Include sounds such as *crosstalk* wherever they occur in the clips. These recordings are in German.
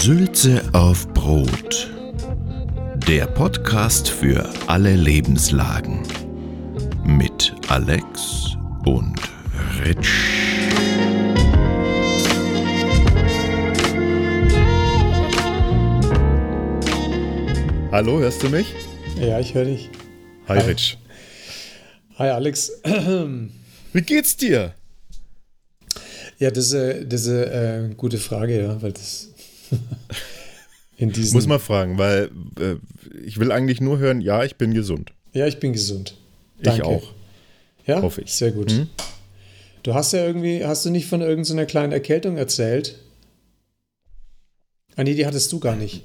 Sülze auf Brot. Der Podcast für alle Lebenslagen. Mit Alex und Rich. Hallo, hörst du mich? Ja, ich höre dich. Hi, Rich. Hi, Alex. *clears throat* Wie geht's dir? Ja, das ist, äh, das ist eine äh, gute Frage, ja, weil das *laughs* in diesen. Muss man fragen, weil äh, ich will eigentlich nur hören, ja, ich bin gesund. Ja, ich bin gesund. Danke. Ich auch. Ja, hoffe ich. Sehr gut. Hm? Du hast ja irgendwie, hast du nicht von irgendeiner kleinen Erkältung erzählt? Ah, nee, die hattest du gar nicht.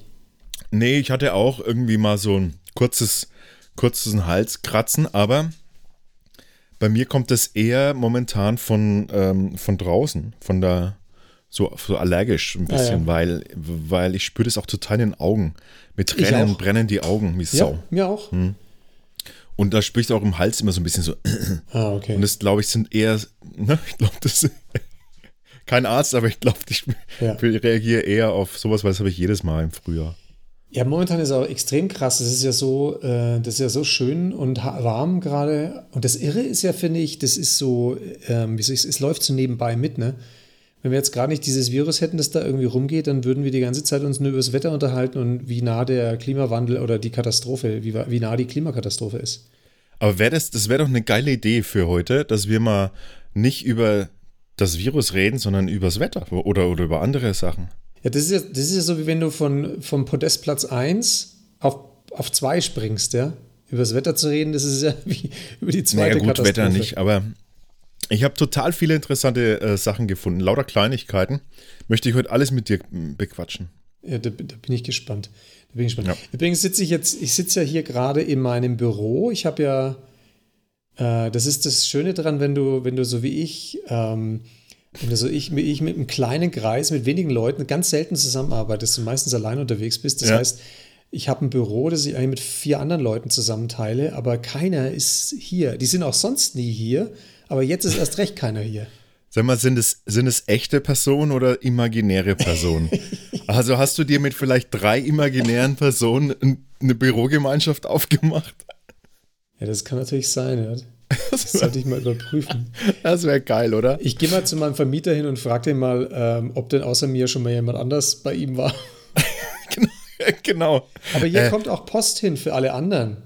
Nee, ich hatte auch irgendwie mal so ein kurzes, kurzes Halskratzen, aber bei mir kommt das eher momentan von, ähm, von draußen, von der, so, so allergisch ein bisschen, ah, ja. weil, weil ich spüre das auch total in den Augen. Mit Tränen brennen die Augen wie Sau. Ja, mir auch. Hm. Und da spricht auch im Hals immer so ein bisschen so. Ah, okay. Und das, glaube ich, sind eher, ne, ich glaube, das *laughs* kein Arzt, aber ich glaube, ich ja. reagiere eher auf sowas, weil das habe ich jedes Mal im Frühjahr. Ja, momentan ist es auch extrem krass. Das ist ja so, äh, das ist ja so schön und warm gerade. Und das Irre ist ja, finde ich, das ist so, ähm, wie soll ich, es läuft so nebenbei mit, ne? Wenn wir jetzt gar nicht dieses Virus hätten, das da irgendwie rumgeht, dann würden wir die ganze Zeit uns nur über das Wetter unterhalten und wie nah der Klimawandel oder die Katastrophe, wie, wie nah die Klimakatastrophe ist. Aber wär das, das wäre doch eine geile Idee für heute, dass wir mal nicht über das Virus reden, sondern über das Wetter oder, oder über andere Sachen. Ja, das ist ja, das ist ja so, wie wenn du von, vom Podestplatz 1 auf, auf 2 springst, ja. Über das Wetter zu reden, das ist ja *laughs* wie über die zweite naja, gut, Katastrophe. Wetter nicht, aber ich habe total viele interessante äh, Sachen gefunden. Lauter Kleinigkeiten. Möchte ich heute alles mit dir bequatschen. Ja, da, da bin ich gespannt. Da bin ich gespannt. Ja. Übrigens sitze ich jetzt, ich sitze ja hier gerade in meinem Büro. Ich habe ja, äh, das ist das Schöne daran, wenn du, wenn du so wie ich ähm, also ich, ich mit einem kleinen Kreis, mit wenigen Leuten ganz selten zusammenarbeitest und meistens allein unterwegs bist. Das ja. heißt, ich habe ein Büro, das ich eigentlich mit vier anderen Leuten zusammenteile, aber keiner ist hier. Die sind auch sonst nie hier, aber jetzt ist erst recht keiner hier. Sag mal, sind es, sind es echte Personen oder imaginäre Personen? *laughs* also hast du dir mit vielleicht drei imaginären Personen eine Bürogemeinschaft aufgemacht? Ja, das kann natürlich sein. Ja. Das sollte ich mal überprüfen. Das wäre geil, oder? Ich gehe mal zu meinem Vermieter hin und frage den mal, ähm, ob denn außer mir schon mal jemand anders bei ihm war. *laughs* genau. Aber hier äh, kommt auch Post hin für alle anderen.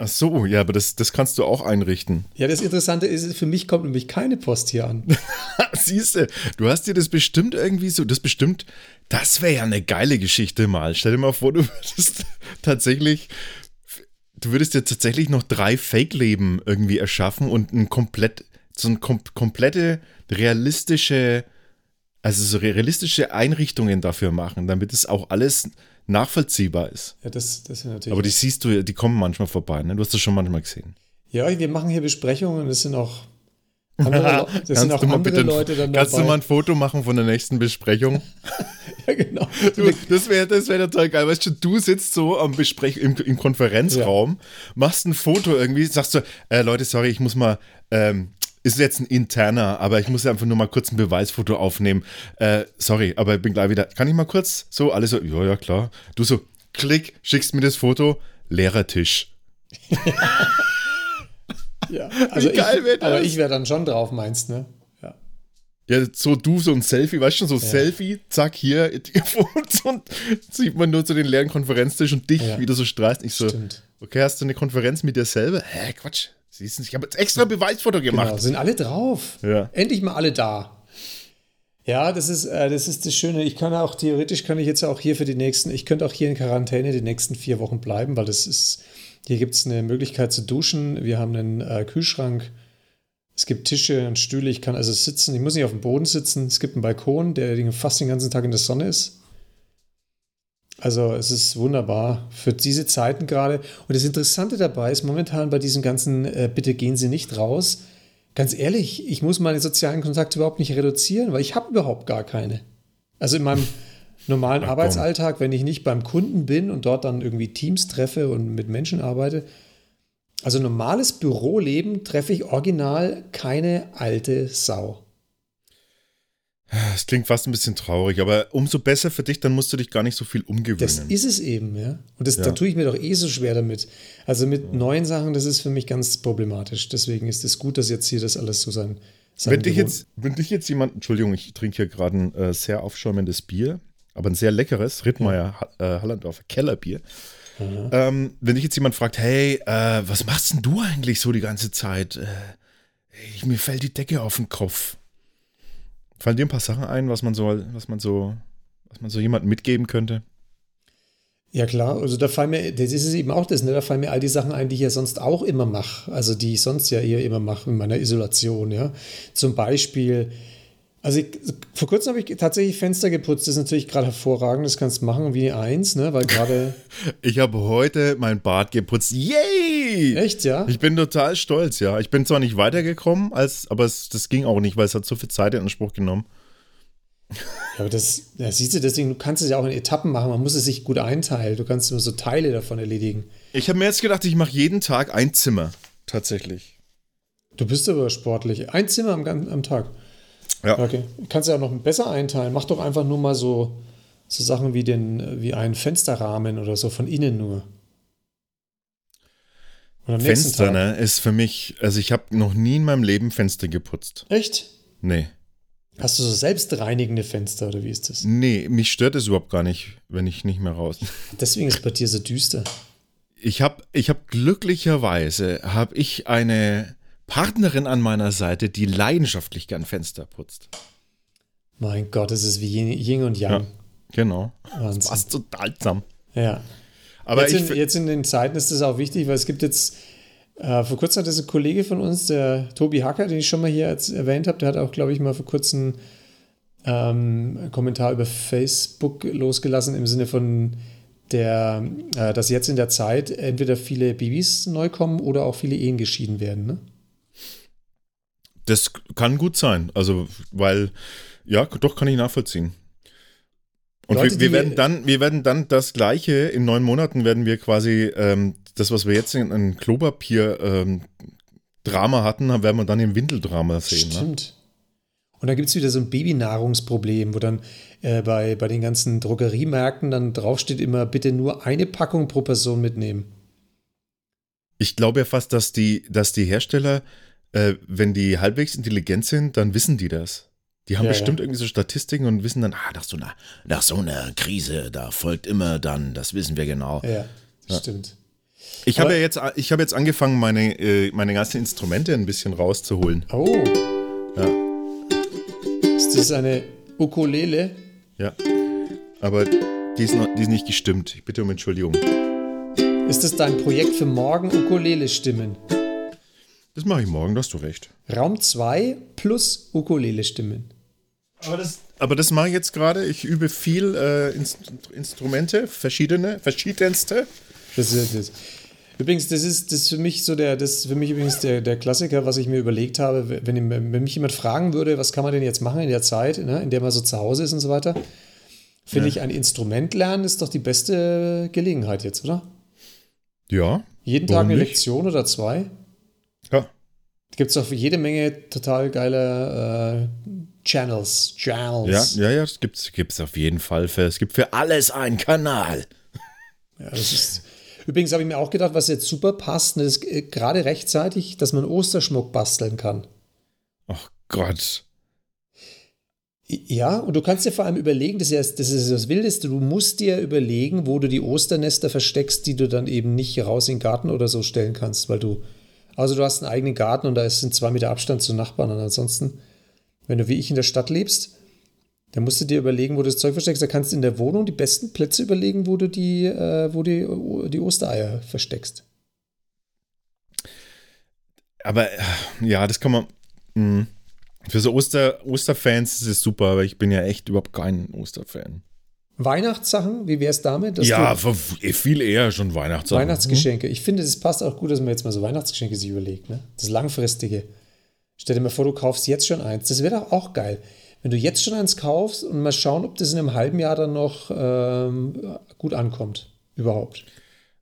Ach so, ja, aber das, das kannst du auch einrichten. Ja, das Interessante ist, für mich kommt nämlich keine Post hier an. *laughs* Siehst du, du hast dir das bestimmt irgendwie so, das bestimmt, das wäre ja eine geile Geschichte mal. Stell dir mal vor, du *laughs* würdest tatsächlich du würdest ja tatsächlich noch drei Fake-Leben irgendwie erschaffen und ein komplett, so eine kom komplette realistische, also so realistische Einrichtungen dafür machen, damit es auch alles nachvollziehbar ist. Ja, das, das ist natürlich. Aber die siehst du, die kommen manchmal vorbei, ne? Du hast das schon manchmal gesehen. Ja, wir machen hier Besprechungen, das sind auch *laughs* andere, das sind auch andere Leute dann Kannst dabei. du mal ein Foto machen von der nächsten Besprechung? *laughs* ja, genau. Du, das wäre das wär total geil. Weißt du, du sitzt so am Besprech im, im Konferenzraum, ja. machst ein Foto irgendwie, sagst du, äh, Leute, sorry, ich muss mal, ähm, ist jetzt ein interner, aber ich muss einfach nur mal kurz ein Beweisfoto aufnehmen. Äh, sorry, aber ich bin gleich wieder. Kann ich mal kurz? So, alle so, ja, ja, klar. Du so, klick, schickst mir das Foto, leerer Tisch. *laughs* Ja, also Wie geil wäre das? Aber ich wäre dann schon drauf, meinst, ne? Ja. Ja, so du, so ein Selfie, weißt du, so ja. Selfie, zack, hier, *laughs* und sieht man nur zu den leeren Konferenztisch und dich, ja. wie du so strahlst. Ich so, Stimmt. okay, hast du eine Konferenz mit dir selber? Hä, Quatsch. Siehst du nicht, ich habe jetzt extra Beweisfoto gemacht. Genau, sind alle drauf. Ja. Endlich mal alle da. Ja, das ist, äh, das ist das Schöne. Ich kann auch, theoretisch kann ich jetzt auch hier für die nächsten, ich könnte auch hier in Quarantäne die nächsten vier Wochen bleiben, weil das ist, hier gibt es eine Möglichkeit zu duschen. Wir haben einen äh, Kühlschrank. Es gibt Tische und Stühle. Ich kann also sitzen. Ich muss nicht auf dem Boden sitzen. Es gibt einen Balkon, der fast den ganzen Tag in der Sonne ist. Also es ist wunderbar für diese Zeiten gerade. Und das Interessante dabei ist momentan bei diesem ganzen äh, Bitte gehen Sie nicht raus. Ganz ehrlich, ich muss meine sozialen Kontakte überhaupt nicht reduzieren, weil ich habe überhaupt gar keine. Also in meinem normalen Ach, Arbeitsalltag, wenn ich nicht beim Kunden bin und dort dann irgendwie Teams treffe und mit Menschen arbeite. Also normales Büroleben treffe ich original keine alte Sau. Es klingt fast ein bisschen traurig, aber umso besser für dich, dann musst du dich gar nicht so viel umgewöhnen. Das ist es eben, ja. Und das, Ja. da tue ich mir doch eh so schwer damit. Also mit neuen Sachen, das ist für mich ganz problematisch. Deswegen ist es gut, dass jetzt hier das alles so sein. sein wenn dich, jetzt, wenn dich jetzt jemand, Entschuldigung, ich trinke hier gerade ein äh, sehr aufschäumendes Bier, aber ein sehr leckeres Rittmeier Ha- äh, Hallandorfer Kellerbier. Ähm, wenn dich jetzt jemand fragt, hey, äh, was machst denn du eigentlich so die ganze Zeit? Äh, ich, mir fällt die Decke auf den Kopf. Fallen dir ein paar Sachen ein, was man so, was man so, was man so jemandem mitgeben könnte? Ja, klar. Also da fallen mir, das ist eben auch das, ne? Da fallen mir all die Sachen ein, die ich ja sonst auch immer mache. Also die ich sonst ja eher immer mache in meiner Isolation, ja. Zum Beispiel, also ich, vor kurzem habe ich tatsächlich Fenster geputzt. Das ist natürlich gerade hervorragend. Das kannst du machen wie eins, ne? Weil gerade. *laughs* Ich habe heute mein Bad geputzt. Yay! Echt, ja? Ich bin total stolz, ja. Ich bin zwar nicht weitergekommen, als, aber es, das ging auch nicht, weil es hat so viel Zeit in Anspruch genommen. *laughs* Ja, aber das, ja, siehst du, deswegen, du kannst es ja auch in Etappen machen. Man muss es sich gut einteilen. Du kannst immer so Teile davon erledigen. Ich habe mir jetzt gedacht, ich mache jeden Tag ein Zimmer. Tatsächlich. Du bist aber sportlich. Ein Zimmer am, am Tag. Ja. Okay. Kannst ja auch noch besser einteilen. Mach doch einfach nur mal so, so Sachen wie, den, wie einen Fensterrahmen oder so von innen nur. Fenster, ne, ist für mich, also ich habe noch nie in meinem Leben Fenster geputzt. Echt? Nee. Hast du so selbstreinigende Fenster oder wie ist das? Nee, mich stört es überhaupt gar nicht, wenn ich nicht mehr raus. *laughs* Deswegen ist es bei dir so düster. Ich habe ich hab glücklicherweise, habe ich eine Partnerin an meiner Seite, die leidenschaftlich gern Fenster putzt. Mein Gott, es ist wie Yin Yin und Yang. Genau. Wahnsinn. Passt total zusammen. Ja. Aber jetzt, in, jetzt in den Zeiten ist das auch wichtig, weil es gibt jetzt, äh, vor kurzem hat das ein Kollege von uns, der Tobi Hacker, den ich schon mal hier erwähnt habe, der hat auch, glaube ich, mal vor kurzem ähm, einen Kommentar über Facebook losgelassen im Sinne von der, äh, dass jetzt in der Zeit entweder viele Babys neu kommen oder auch viele Ehen geschieden werden. Ne? Das kann gut sein. Also, weil, ja, doch kann ich nachvollziehen. Und Leute, wir, wir, werden dann, wir werden dann das Gleiche, in neun Monaten werden wir quasi ähm, das, was wir jetzt in einem Klopapier-Drama hatten, werden wir dann im Windeldrama sehen. Ne? Stimmt. Und dann gibt es wieder so ein Babynahrungsproblem, wo dann äh, bei, bei den ganzen Drogeriemärkten dann draufsteht immer, bitte nur eine Packung pro Person mitnehmen. Ich glaube ja fast, dass die, dass die Hersteller, äh, wenn die halbwegs intelligent sind, dann wissen die das. Die haben Ja, bestimmt ja. irgendwie so Statistiken und wissen dann, ah, nach so, einer, nach so einer Krise, da folgt immer dann, das wissen wir genau. Ja, stimmt. Ich habe ja jetzt, ich habe jetzt angefangen, meine, äh, meine ganzen Instrumente ein bisschen rauszuholen. Oh. Ja. Ist das eine Ukulele? Ja. Aber die ist, noch, die ist nicht gestimmt. Ich bitte um Entschuldigung. Ist das dein Projekt für morgen Ukulele stimmen? Das mache ich morgen, da hast du recht. Raum 2 plus Ukulele stimmen. Aber das, aber das mache ich jetzt gerade. Ich übe viel äh, Inst Instrumente, verschiedene, verschiedenste. Das ist, das. Übrigens, das ist, das ist für mich so der, das ist für mich übrigens der, der Klassiker, was ich mir überlegt habe, wenn, wenn mich jemand fragen würde, was kann man denn jetzt machen in der Zeit, ne, in der man so zu Hause ist und so weiter, finde ich ein Instrument lernen ist doch die beste Gelegenheit jetzt, oder? Ja. Jeden Tag eine nicht? Lektion oder zwei. Ja. Gibt es auch jede Menge total geile äh, Channels. Ja, Channels. ja, ja, das gibt's, gibt's auf jeden Fall. Für, es gibt für alles einen Kanal. Ja, das ist, übrigens habe ich mir auch gedacht, was jetzt super passt, ne, das ist äh, gerade rechtzeitig, dass man Osterschmuck basteln kann. Ach Gott. Ja, und du kannst dir vor allem überlegen, das ist, ja- das ist das Wildeste, du musst dir überlegen, wo du die Osternester versteckst, die du dann eben nicht raus in den Garten oder so stellen kannst, weil du, also du hast einen eigenen Garten und da ein zwei Meter Abstand zu Nachbarn und ansonsten, wenn du wie ich in der Stadt lebst, dann musst du dir überlegen, wo du das Zeug versteckst. Da kannst du in der Wohnung die besten Plätze überlegen, wo du die, äh, wo die, die Ostereier versteckst. Aber ja, das kann man. mh. Für so Oster, Osterfans ist es super, aber ich bin ja echt überhaupt kein Osterfan. Weihnachtssachen, wie wäre es damit? dass Ja, du ver- viel eher schon Weihnachtssachen. Weihnachtsgeschenke. Ich finde, es passt auch gut, dass man jetzt mal so Weihnachtsgeschenke sich überlegt. Ne? Das Langfristige. Stell dir mal vor, du kaufst jetzt schon eins. Das wäre doch auch geil. Wenn du jetzt schon eins kaufst und mal schauen, ob das in einem halben Jahr dann noch ähm, gut ankommt. Überhaupt.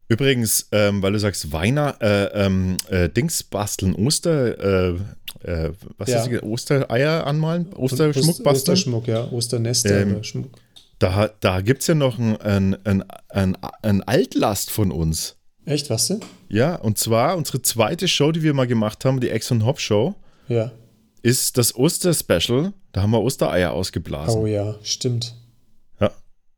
Übrigens, ähm, weil du sagst, Weihnacht, äh, ähm, äh, Dings basteln, Oster, äh, äh, was Ja. ist das, Ostereier anmalen, Osterschmuck Oster- basteln. Osterschmuck, ja. Osternester. Ähm, Schmuck. Da, da gibt es ja noch ein, ein, ein, ein, Altlast von uns. Echt, was denn? Ja, und zwar unsere zweite Show, die wir mal gemacht haben, die Ex und Hop Show, Ja. ist das Osterspecial. Da haben wir Ostereier ausgeblasen. Oh ja, stimmt. Ja,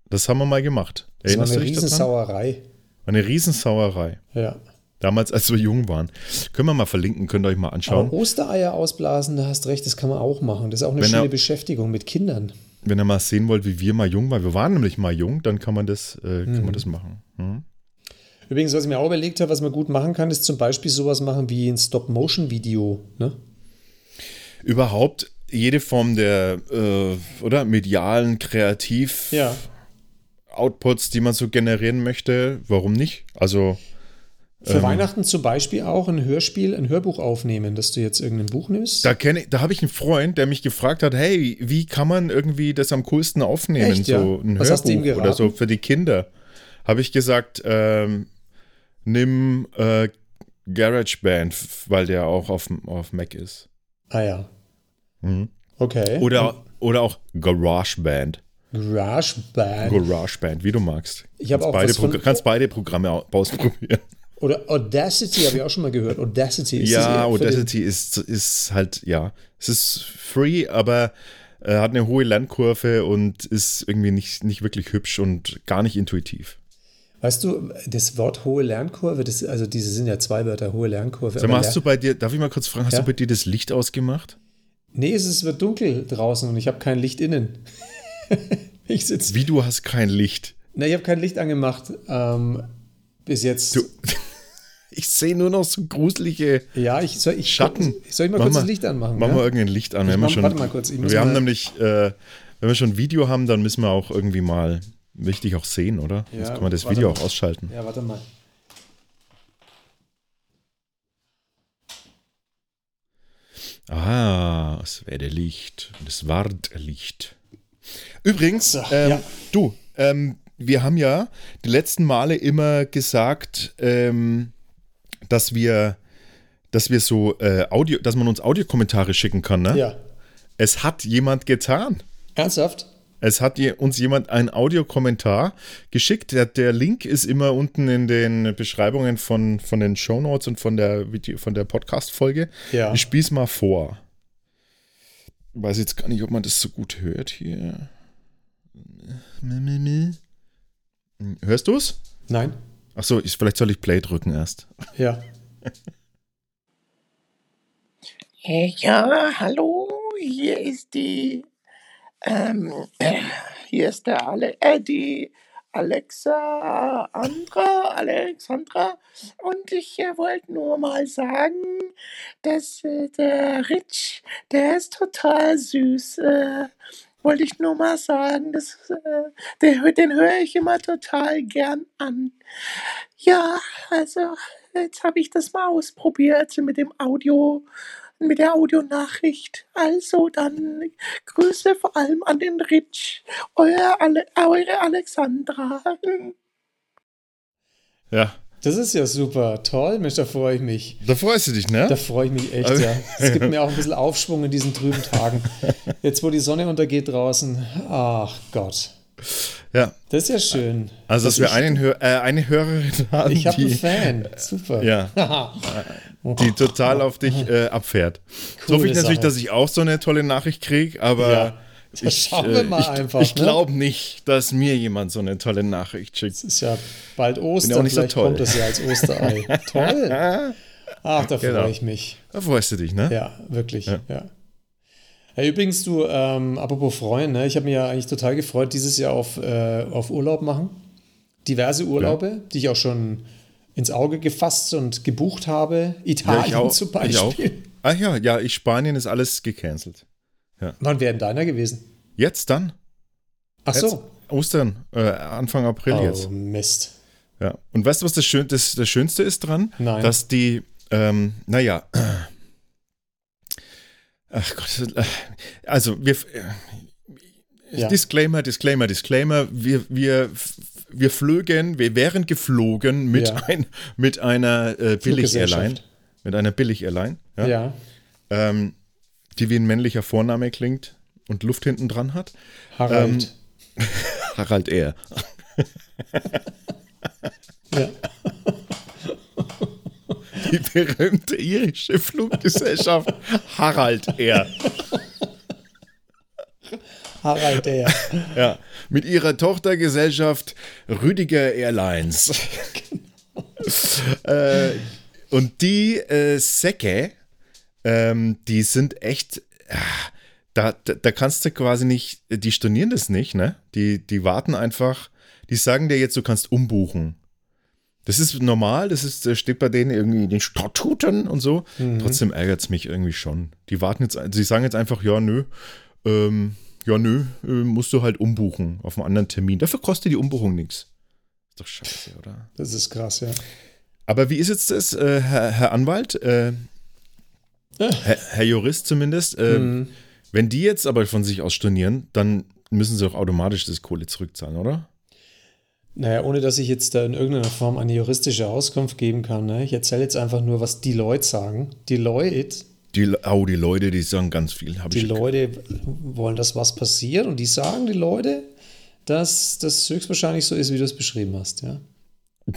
das haben wir mal gemacht. Das war Erinnerst eine? Riesensauerei. Eine Riesensauerei. Ja. Damals, als wir jung waren. Können wir mal verlinken, könnt ihr euch mal anschauen. Aber Ostereier ausblasen, da hast recht, das kann man auch machen. Das ist auch eine Wenn schöne Beschäftigung mit Kindern. Wenn ihr mal sehen wollt, wie wir mal jung waren, wir waren nämlich mal jung, dann kann man das, äh, kann man das machen. Mhm. Übrigens, was ich mir auch überlegt habe, was man gut machen kann, ist zum Beispiel sowas machen wie ein Stop-Motion-Video. Ne? Überhaupt jede Form der, äh, oder, medialen, kreativ Ja. Outputs, die man so generieren möchte, warum nicht? Also, Für Weihnachten zum Beispiel auch ein Hörspiel, ein Hörbuch aufnehmen, dass du jetzt irgendein Buch nimmst. da kenne da habe ich einen Freund, der mich gefragt hat, hey, wie kann man irgendwie das am coolsten aufnehmen? Echt, ja? so ein Was hast du ihm Hörbuch oder so für die Kinder. Habe ich gesagt, ähm, nimm äh, GarageBand, weil der auch auf, auf Mac ist. ah ja. Mhm. Okay. Oder, oder auch GarageBand. GarageBand. GarageBand, wie du magst. Ich habe auch beide was von- kannst beide Programme au- ausprobieren. Oder Audacity habe ich auch schon mal gehört. Audacity ist ja, Audacity ist, ist halt, ja, es ist free, aber äh, hat eine hohe Lernkurve und ist irgendwie nicht, nicht wirklich hübsch und gar nicht intuitiv. Weißt du, das Wort hohe Lernkurve, das, also diese sind ja zwei Wörter, hohe Lernkurve. Sag mal, hast du bei dir, darf ich mal kurz fragen, hast Ja? du bei dir das Licht ausgemacht? Nee, es ist, wird dunkel draußen und ich habe kein Licht innen. *laughs* ich sitze. Wie du hast kein Licht? Na, ich habe kein Licht angemacht. Ähm, bis jetzt. Du, ich sehe nur noch so gruselige ja, ich soll ich Schatten. Soll ich mal Mach kurz mal- das Licht anmachen? Mach ja? mal irgendein Licht an. Wenn wir mach- schon, warte mal kurz, wir haben nämlich, äh, wenn wir schon ein Video haben, dann müssen wir auch irgendwie mal wichtig auch sehen, oder? Ja, Jetzt kann man das Video mal. auch ausschalten. Ja, warte mal. Ah, es werde Licht. Es ward Licht. Übrigens, So, ähm, ja. du, ähm, wir haben ja die letzten Male immer gesagt, ähm, dass wir, dass wir so äh, Audio, dass man uns Audiokommentare schicken kann, ne? Ja. Es hat jemand getan. Ernsthaft? Es hat uns jemand einen Audiokommentar geschickt. Der, der Link ist immer unten in den Beschreibungen von, von den Shownotes und von der, Video- von der Podcast-Folge. Ja. Ich spiel's mal vor. Weiß jetzt gar nicht, ob man das so gut hört hier. Hörst du's? Nein? Achso, ich, vielleicht soll ich Play drücken erst. Ja. Äh, Ja, hallo, hier ist die, ähm, äh, hier ist der Ale, äh, die Alexa, Andra, Alexandra und ich äh, wollte nur mal sagen, dass äh, der Rich, der ist total süß, äh, wollte ich nur mal sagen, das, äh, hö- den höre ich immer total gern an. Ja, also jetzt habe ich das mal ausprobiert mit dem Audio, mit der Audionachricht. Also dann Grüße vor allem an den Rich, euer Ale eure Alexandra. Ja, Das ist ja super. Toll, Mensch, da freue ich mich. da freust du dich, ne? Da freue ich mich echt, ja. Es gibt mir auch ein bisschen Aufschwung in diesen trüben Tagen. Jetzt, wo die Sonne untergeht draußen. Ach Gott. Ja, Das ist ja schön. also dass, Dass wir einen Hör äh, eine Hörerin haben, Ich habe einen Fan. Super. ja, *laughs* die total auf dich äh, abfährt. So hoffe ich Coole natürlich, dass ich auch so eine tolle Nachricht kriege, aber Ja. Das ich, schauen wir äh, mal ich, einfach, ich ne? glaube nicht, dass mir jemand so eine tolle Nachricht schickt. Es ist ja bald auch Ostern. nicht so Vielleicht toll. kommt das ja als Osterei. *laughs* Toll. Ach, da freue Genau. ich mich. Da freust du dich, ne? Ja, wirklich. Ja. Ja. Ja, übrigens, du, ähm, apropos freuen, ne? ich habe mich ja eigentlich total gefreut, dieses Jahr auf, äh, auf Urlaub machen. Diverse Urlaube, die ich auch schon ins Auge gefasst und gebucht habe. Italien ich auch. zum Ich Beispiel. auch. Ah ja, ja, ich, Spanien ist alles gecancelt. Wann wäre denn deiner gewesen? Jetzt dann? Ach Jetzt, so. Ostern, äh, Anfang April Oh, jetzt. Mist. Ja. Und weißt du, was das, Schön, das, das Schönste ist dran? Nein. Dass die, ähm, naja, ach Gott, äh, also wir, äh, Ja. Disclaimer, Disclaimer, Disclaimer, wir, wir, wir flögen, wir wären geflogen mit, Ja. ein, mit einer äh, Billig-Airline. Mit einer Billig-Airline. Ja. Ja. ähm, die wie ein männlicher Vorname klingt und Luft hinten dran hat. Harald. *laughs* Harald R. *laughs* ja. Die berühmte irische Fluggesellschaft Harald R. Harald der. Ja, mit ihrer Tochtergesellschaft Rüdiger Airlines. *laughs* äh, und die äh, Säcke, ähm, die sind echt, äh, da, da, da kannst du quasi nicht, die stornieren das nicht, ne? Die, die warten einfach, die sagen dir jetzt, du kannst umbuchen. Das ist normal, das ist, das steht bei denen irgendwie in den Statuten und so. Trotzdem ärgert es mich irgendwie schon. Die warten jetzt, sie sagen jetzt einfach, ja, nö, ähm, ja, nö, äh, musst du halt umbuchen auf einen anderen Termin. Dafür kostet die Umbuchung nichts. Ist doch scheiße, oder? Das ist krass, ja. Aber wie ist jetzt das, äh, Herr, Herr Anwalt, äh, Herr, Herr Jurist zumindest, äh, Mhm. wenn die jetzt aber von sich aus stornieren, dann müssen sie doch automatisch das Kohle zurückzahlen, oder? Naja, ohne dass ich jetzt da in irgendeiner Form eine juristische Auskunft geben kann. Ne? Ich erzähle jetzt einfach nur, was die Leute sagen. Die Leute, Die, oh, die Leute, die sagen ganz viel. Die Leute wollen, dass was passiert und die sagen, die Leute, dass das höchstwahrscheinlich so ist, wie du es beschrieben hast. Ja. *laughs*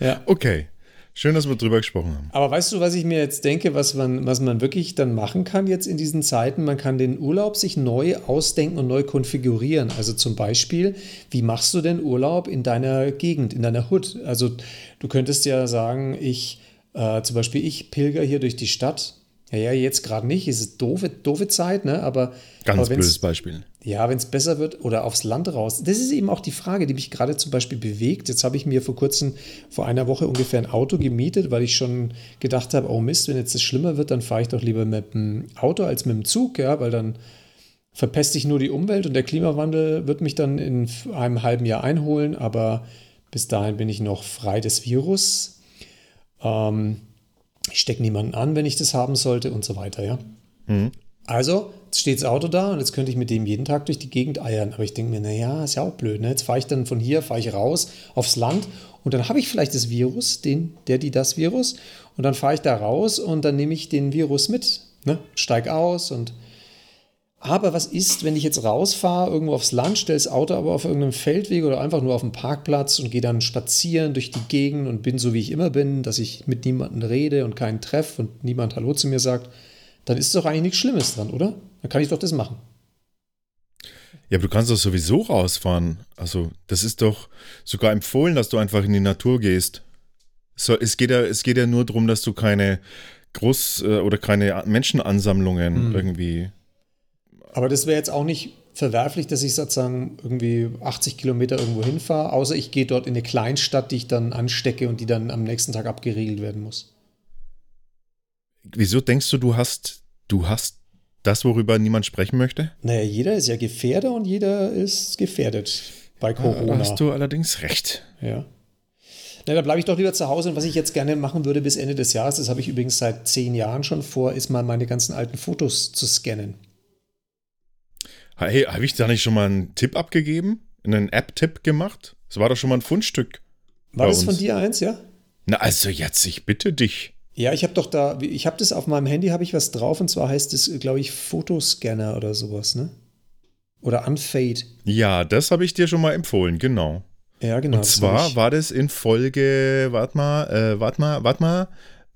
ja. Okay, schön, dass wir drüber gesprochen haben. Aber weißt du, was ich mir jetzt denke, was man, was man wirklich dann machen kann jetzt in diesen Zeiten? Man kann den Urlaub sich neu ausdenken und neu konfigurieren. Also zum Beispiel, wie machst du denn Urlaub in deiner Gegend, in deiner Hood? Also du könntest ja sagen, ich, äh, zum Beispiel, ich pilger hier durch die Stadt. Ja, ja, jetzt gerade nicht, es ist doofe, doofe Zeit, ne? Aber, Ganz aber blödes Beispiel. Ja, wenn es besser wird oder aufs Land raus. Das ist eben auch die Frage, die mich gerade zum Beispiel bewegt. Jetzt habe ich mir vor kurzem, vor einer Woche ungefähr ein Auto gemietet, weil ich schon gedacht habe, oh Mist, wenn jetzt das schlimmer wird, dann fahre ich doch lieber mit dem Auto als mit dem Zug, ja, weil dann verpeste ich nur die Umwelt und der Klimawandel wird mich dann in einem halben Jahr einholen, aber bis dahin bin ich noch frei des Virus. Ähm, ich stecke niemanden an, wenn ich das haben sollte und so weiter, ja. Also, jetzt steht das Auto da und jetzt könnte ich mit dem jeden Tag durch die Gegend eiern. Aber ich denke mir, naja, ist ja auch blöd. Ne? Jetzt fahre ich dann von hier, fahre ich raus aufs Land und dann habe ich vielleicht das Virus, den, der, die, das Virus. Und dann fahre ich da raus und dann nehme ich den Virus mit. Ne? Steig aus und. Aber was ist, wenn ich jetzt rausfahre, irgendwo aufs Land, stelle das Auto aber auf irgendeinem Feldweg oder einfach nur auf dem Parkplatz und gehe dann spazieren durch die Gegend und bin so, wie ich immer bin, dass ich mit niemandem rede und keinen treff und niemand Hallo zu mir sagt, dann ist doch eigentlich nichts Schlimmes dran, oder? Dann kann ich doch das machen. Ja, aber du kannst doch sowieso rausfahren. Also, das ist doch sogar empfohlen, dass du einfach in die Natur gehst. So, es, geht ja, es geht ja nur darum, dass du keine Groß- äh, oder keine Menschenansammlungen Hm. irgendwie. Aber das wäre jetzt auch nicht verwerflich, dass ich sozusagen irgendwie 80 Kilometer irgendwo hinfahre, außer ich gehe dort in eine Kleinstadt, die ich dann anstecke und die dann am nächsten Tag abgeriegelt werden muss. Wieso denkst du, du hast, du hast das, worüber niemand sprechen möchte? Naja, jeder ist ja Gefährder und jeder ist gefährdet bei Da Corona. hast du allerdings recht. Ja. Na, da bleibe ich doch lieber zu Hause. Und was ich jetzt gerne machen würde bis Ende des Jahres, das habe ich übrigens seit zehn Jahren schon vor, ist mal meine ganzen alten Fotos zu scannen. Hey, habe ich da nicht schon mal einen Tipp abgegeben? Einen App-Tipp gemacht? Das war doch schon mal ein Fundstück. War das von uns. dir eins, ja? Na, also jetzt, ich bitte dich. Ja, ich habe doch da, ich habe das auf meinem Handy, habe ich was drauf und zwar heißt es, glaube ich, Fotoscanner oder sowas, ne? Oder Unfade. Ja, das habe ich dir schon mal empfohlen, genau. Ja, genau. Und zwar war das in Folge, warte mal, äh, warte mal, warte mal,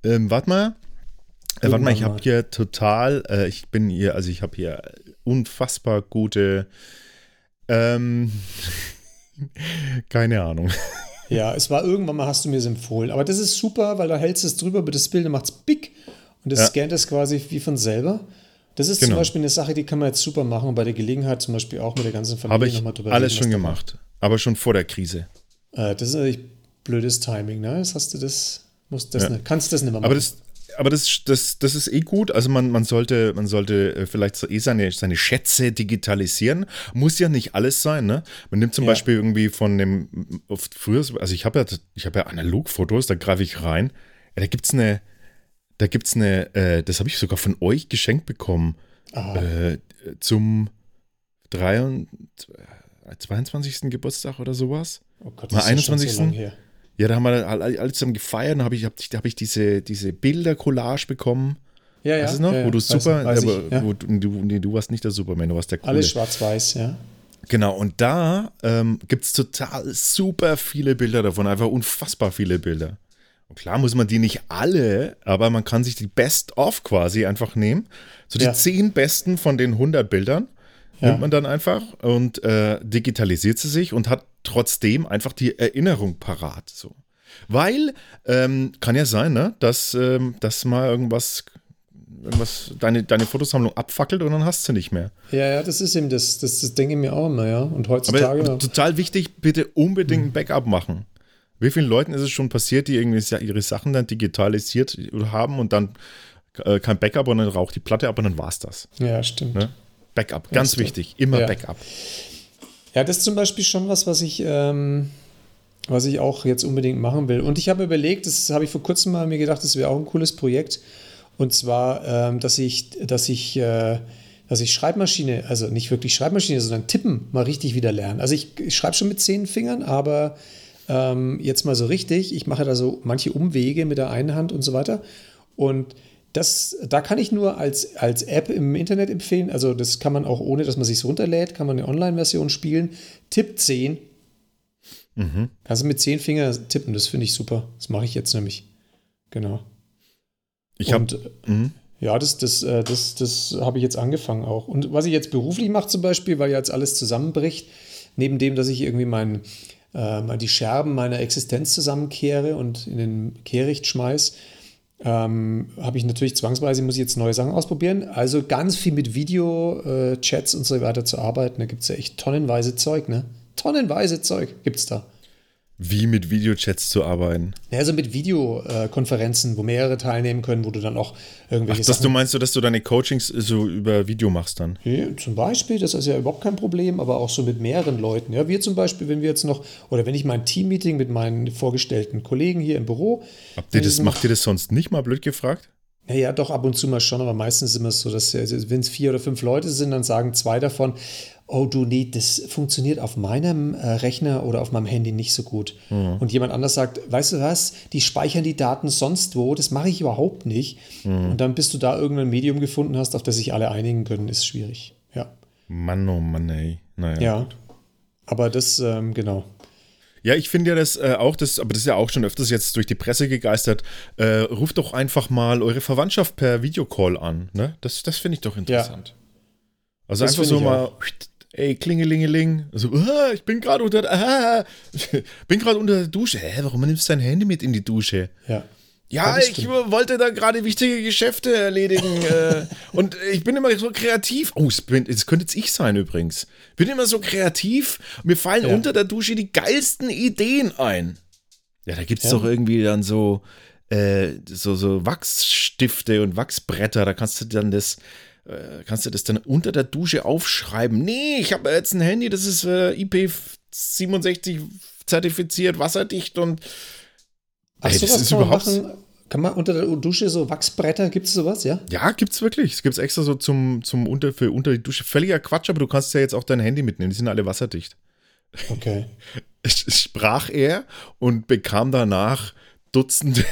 ähm, warte mal. Äh, warte mal, ich habe hier total, äh, ich bin hier, also ich habe hier unfassbar gute, ähm, *laughs* keine Ahnung. Ja, es war irgendwann mal, hast du mir es empfohlen. Aber das ist super, weil da hältst du es drüber über das Bild, dann macht es big und das Ja. scannt es quasi wie von selber. Das ist zum Genau. Beispiel eine Sache, die kann man jetzt super machen und bei der Gelegenheit zum Beispiel auch mit der ganzen Familie Habe ich nochmal drüber alles reden, schon gemacht, aber schon vor der Krise. Äh, das ist natürlich blödes Timing, ne? Das hast du das, musst das Ja. nicht, kannst das nicht mehr machen. Aber das, aber das, das, das ist eh gut. Also man, man sollte, man sollte äh, vielleicht so eh seine, seine Schätze digitalisieren. Muss ja nicht alles sein, ne? Man nimmt zum Ja. Beispiel irgendwie von dem, oft früher, also ich habe ja, ich habe ja Analogfotos, da greife ich rein. Ja, da gibt's eine, da gibt's eine, äh, das habe ich sogar von euch geschenkt bekommen. Äh, zum 23, 22. Geburtstag oder sowas. oh Gott, mal das ist ja schon 21.. so lang her. Ja, da haben wir alle alle zusammen gefeiert, dann habe ich, hab, da hab ich diese, diese Bilder-Collage bekommen. Ja, ja. Weißt du noch? ja, wo du weiß- super, weiß ich, aber ja. wo du, du, nee, du warst nicht der Superman, du warst der Coole. Alles schwarz-weiß, ja. Genau, und da ähm, gibt es total super viele Bilder davon, einfach unfassbar viele Bilder. Und klar muss man die nicht alle, aber man kann sich die Best-of quasi einfach nehmen. So die Ja. zehn besten von den 100 Bildern Ja. nimmt man dann einfach und äh, digitalisiert sie sich und hat trotzdem einfach die Erinnerung parat. So. Weil, ähm, kann ja sein, ne, dass, ähm, dass mal irgendwas, irgendwas deine, deine Fotosammlung abfackelt und dann hast du nicht mehr. Ja, ja, das ist eben das, das, das denke ich mir auch immer, ja. Und heutzutage. aber total wichtig, bitte unbedingt ein Backup machen. Wie vielen Leuten ist es schon passiert, die irgendwie ihre Sachen dann digitalisiert haben und dann äh, kein Backup und dann raucht die Platte ab und dann war's das. ja, stimmt. Ne? Backup, ganz stimmt. wichtig, immer Ja. Backup. Ja, das ist zum Beispiel schon was, was ich, ähm, was ich auch jetzt unbedingt machen will. Und ich habe überlegt, das habe ich vor kurzem mal mir gedacht, das wäre auch ein cooles Projekt. Und zwar, ähm, dass ich, dass ich, äh, dass ich Schreibmaschine, also nicht wirklich Schreibmaschine, sondern Tippen mal richtig wieder lerne. Also ich, ich schreibe schon mit zehn Fingern, aber ähm, jetzt mal so richtig. Ich mache da so manche Umwege mit der einen Hand und so weiter. Und das, da kann ich nur als, als App im Internet empfehlen. Also das kann man auch ohne, dass man sich runterlädt, kann man eine Online-Version spielen. Tipp 10. Mhm. Also mit 10 Fingern tippen, das finde ich super. Das mache ich jetzt nämlich. Genau. Ich habe Und ja, das, das, äh, das, das habe ich jetzt angefangen auch. Und was ich jetzt beruflich mache zum Beispiel, weil jetzt alles zusammenbricht, neben dem, dass ich irgendwie mein, äh, die Scherben meiner Existenz zusammenkehre und in den Kehricht schmeiß, ähm, habe ich natürlich zwangsweise, muss ich jetzt neue Sachen ausprobieren. Also ganz viel mit Video, äh, Chats und so weiter zu arbeiten. Da gibt es ja echt tonnenweise Zeug, ne? Tonnenweise Zeug gibt es da. Wie mit Videochats zu arbeiten. Ja, also mit Videokonferenzen, wo mehrere teilnehmen können, wo du dann auch irgendwelche Dass Sachen du meinst, so, dass du deine Coachings so über Video machst dann? Ja, zum Beispiel, das ist ja überhaupt kein Problem, aber auch so mit mehreren Leuten. Ja, wir zum Beispiel, wenn wir jetzt noch, oder wenn ich mein Teammeeting mit meinen vorgestellten Kollegen hier im Büro. Habt ihr das, ich macht ihr das sonst nicht mal blöd gefragt? Naja, doch ab und zu mal schon, aber meistens ist immer so, dass also wenn es vier oder fünf Leute sind, dann sagen zwei davon, oh du, nee, das funktioniert auf meinem äh, Rechner oder auf meinem Handy nicht so gut. Und jemand anders sagt, weißt du was, die speichern die Daten sonst wo, das mache ich überhaupt nicht. Und dann bis du da irgendein Medium gefunden hast, auf das sich alle einigen können, ist schwierig. Ja. Mann, oh Mann, ey. Naja. Ja. Aber das, ähm, genau. Ja, ich finde ja das äh, auch, das, aber das ist ja auch schon öfters jetzt durch die Presse gegeistert. Äh, ruft doch einfach mal eure Verwandtschaft per Videocall an. Ne? Das, das finde ich doch interessant. Also Das einfach so mal, ey, klingelingeling. Also, ah, ich bin gerade unter, ah, *laughs* bin gerade unter der Dusche. Hä, warum nimmst du dein Handy mit in die Dusche? Ja. Ja, ich wollte da gerade wichtige Geschäfte erledigen. äh, *laughs* und ich bin immer so kreativ. Oh, es, bin, es könnte jetzt ich sein übrigens. Bin immer so kreativ. Mir fallen Ja. unter der Dusche die geilsten Ideen ein. Ja, da gibt es Ja. doch irgendwie dann so, äh, so, so Wachsstifte und Wachsbretter. Da kannst du dann das, äh, kannst du das dann unter der Dusche aufschreiben. Nee, ich habe jetzt ein Handy, das ist äh, IP67 zertifiziert, wasserdicht und Ach, Ey, das ist kann man überhaupt- machen. Kann man unter der Dusche so Wachsbretter, gibt es sowas, ja? Ja, gibt's wirklich. Es gibt's extra so zum, zum unter, für unter die Dusche. Völliger Quatsch, aber du kannst ja jetzt auch dein Handy mitnehmen. Die sind alle wasserdicht. Okay. *laughs* Es- es Sprach er und bekam danach Dutzende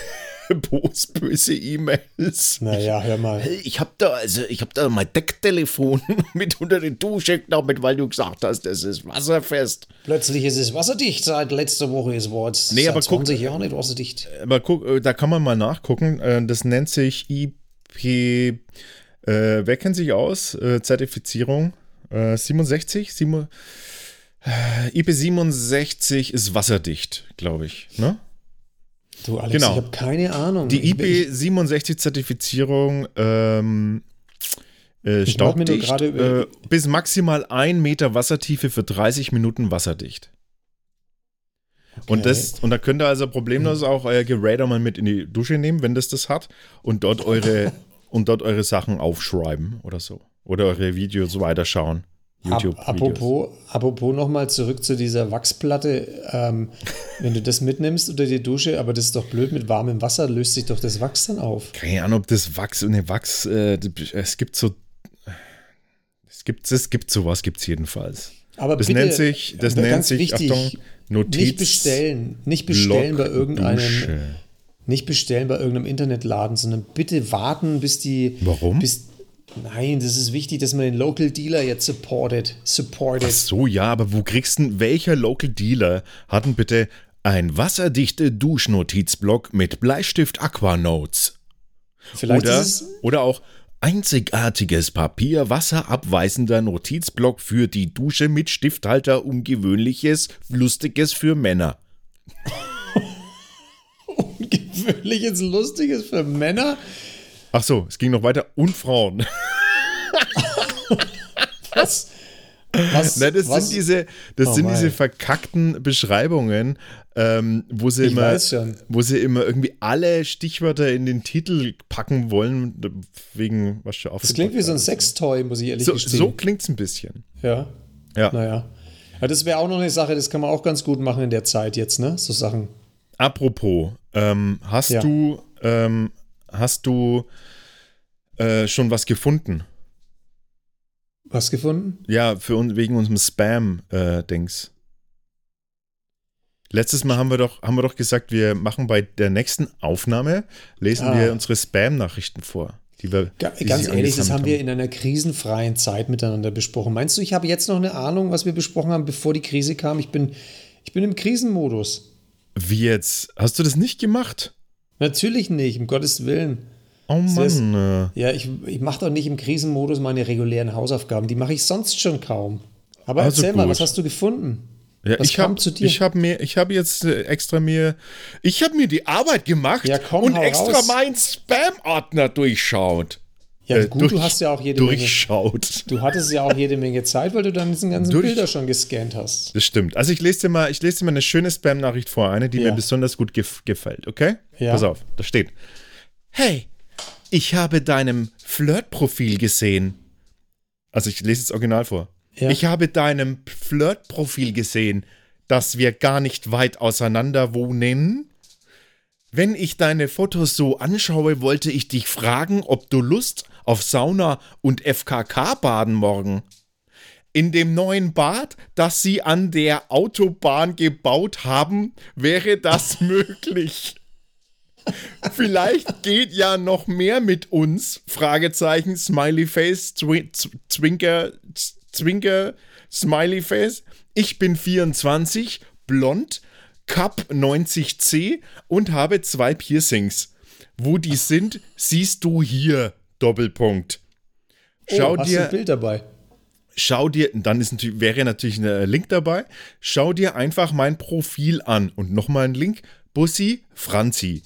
*laughs* böse E-Mails. Naja, hör mal. Ich hab da, also, ich hab da mein Decktelefon *laughs* mit unter die Dusche genommen, weil du gesagt hast, das ist wasserfest. Plötzlich ist es wasserdicht. Seit letzter Woche ist es Nee, seit aber guck- 20 Jahren nicht wasserdicht. Aber guck, äh, da kann man mal nachgucken. Äh, Das nennt sich IP, äh, wer kennt sich aus? Äh, Zertifizierung. Äh, 67? Sieben, äh, IP67 ist wasserdicht, glaube ich. Ne? Du, Alex, Genau. ich habe keine Ahnung. Die Ich- ich- IP67-Zertifizierung ähm, äh, staubdicht äh, bis maximal ein Meter Wassertiefe für 30 Minuten wasserdicht. Und, Okay. das, und da könnt ihr also problemlos auch euer Gerät mal mit in die Dusche nehmen, wenn das das hat, und dort eure, *laughs* und dort eure Sachen aufschreiben oder so. Oder eure Videos weiterschauen. Ab, YouTube-Videos. apropos, apropos nochmal zurück zu dieser Wachsplatte. Ähm, *laughs* wenn du das mitnimmst unter die Dusche, aber das ist doch blöd mit warmem Wasser, löst sich doch das Wachs dann auf. Keine Ahnung, ob das Wachs, ne, Wachs, äh, es gibt so, es gibt, es gibt sowas, gibt es jedenfalls. Aber das bitte, nennt sich, das nennt sich, wichtig, Achtung, Notiz. Nicht bestellen, nicht bestellen bei irgendeinem, Dusche. nicht bestellen bei irgendeinem Internetladen, sondern bitte warten, bis die. Warum? Bis, nein, das ist wichtig, dass man den Local Dealer jetzt supportet. Supportet. Ach so, ja, aber wo kriegst du, welcher Local Dealer hat denn bitte ein wasserdichte Duschnotizblock mit Bleistift Aquanotes? Vielleicht Oder, ist es. oder auch einzigartiges Papier wasserabweisender Notizblock für die Dusche mit Stifthalter ungewöhnliches, lustiges für Männer. *laughs* ungewöhnliches, lustiges für Männer. Ach so, es ging noch weiter und Frauen. Was? Was? Na, das was? sind diese, das Oh sind diese verkackten Beschreibungen, ähm, wo sie Ich immer, wo sie immer irgendwie alle Stichwörter in den Titel packen wollen, wegen was schon Das klingt wie so ein Sextoy, muss ich ehrlich So, gestehen. so klingt's ein bisschen. Ja. Ja. Naja. Ja, das wäre auch noch eine Sache, das kann man auch ganz gut machen in der Zeit jetzt, ne? So Sachen. Apropos, ähm, hast Ja. du, ähm, hast du äh, schon was gefunden? Was gefunden? Ja, für uns wegen unserem Spam-Dings. Letztes Mal haben wir doch, haben wir doch gesagt, wir machen bei der nächsten Aufnahme, lesen Ah. wir unsere Spam-Nachrichten vor. Die wir, die ganz ehrlich, das angesammelt haben wir in einer krisenfreien Zeit miteinander besprochen. Meinst du, ich habe jetzt noch eine Ahnung, was wir besprochen haben, bevor die Krise kam? Ich bin, ich bin im Krisenmodus. Wie jetzt? Hast du das nicht gemacht? Natürlich nicht, um Gottes Willen. Oh Das ist- Mann. äh. Ja, ich, ich mache doch nicht im Krisenmodus meine regulären Hausaufgaben. Die mache ich sonst schon kaum. Aber Also erzähl mal, gut. was hast du gefunden? Ja, Was ich kam habe zu dir? Ich habe mir, ich habe jetzt äh, extra mir, ich habe mir die Arbeit gemacht Ja, komm, und extra raus. meinen Spam-Ordner durchschaut. Ja, Äh, gut, durch- du hast ja auch jede Menge. Durchschaut. Du hattest ja auch jede Menge Zeit, weil du dann diesen ganzen Durch- Bilder schon gescannt hast. Das stimmt. Also ich lese dir mal, ich lese dir mal eine schöne Spam-Nachricht vor, eine, die Ja. mir besonders gut gef gefällt, okay? Ja. Pass auf, da steht. Hey, ich habe deinem Flirt-Profil gesehen. Also ich lese jetzt original vor. Ja. Ich habe deinem Flirt-Profil gesehen, dass wir gar nicht weit auseinander wohnen. Wenn ich deine Fotos so anschaue, wollte ich dich fragen, ob du Lust auf Sauna und FKK baden morgen. In dem neuen Bad, das sie an der Autobahn gebaut haben, wäre das *laughs* möglich. Vielleicht geht ja noch mehr mit uns. Fragezeichen, Smiley Face, Zwinker, Zwinker, Smiley Face. Ich bin 24, blond, Cup 90C und habe zwei Piercings. Wo die sind, siehst du hier. Doppelpunkt. Schau oh, hast du dir ein Bild dabei? schau dir, dann ist natürlich, wäre natürlich ein Link dabei, schau dir einfach mein Profil an und nochmal ein Link, Bussi Franzi.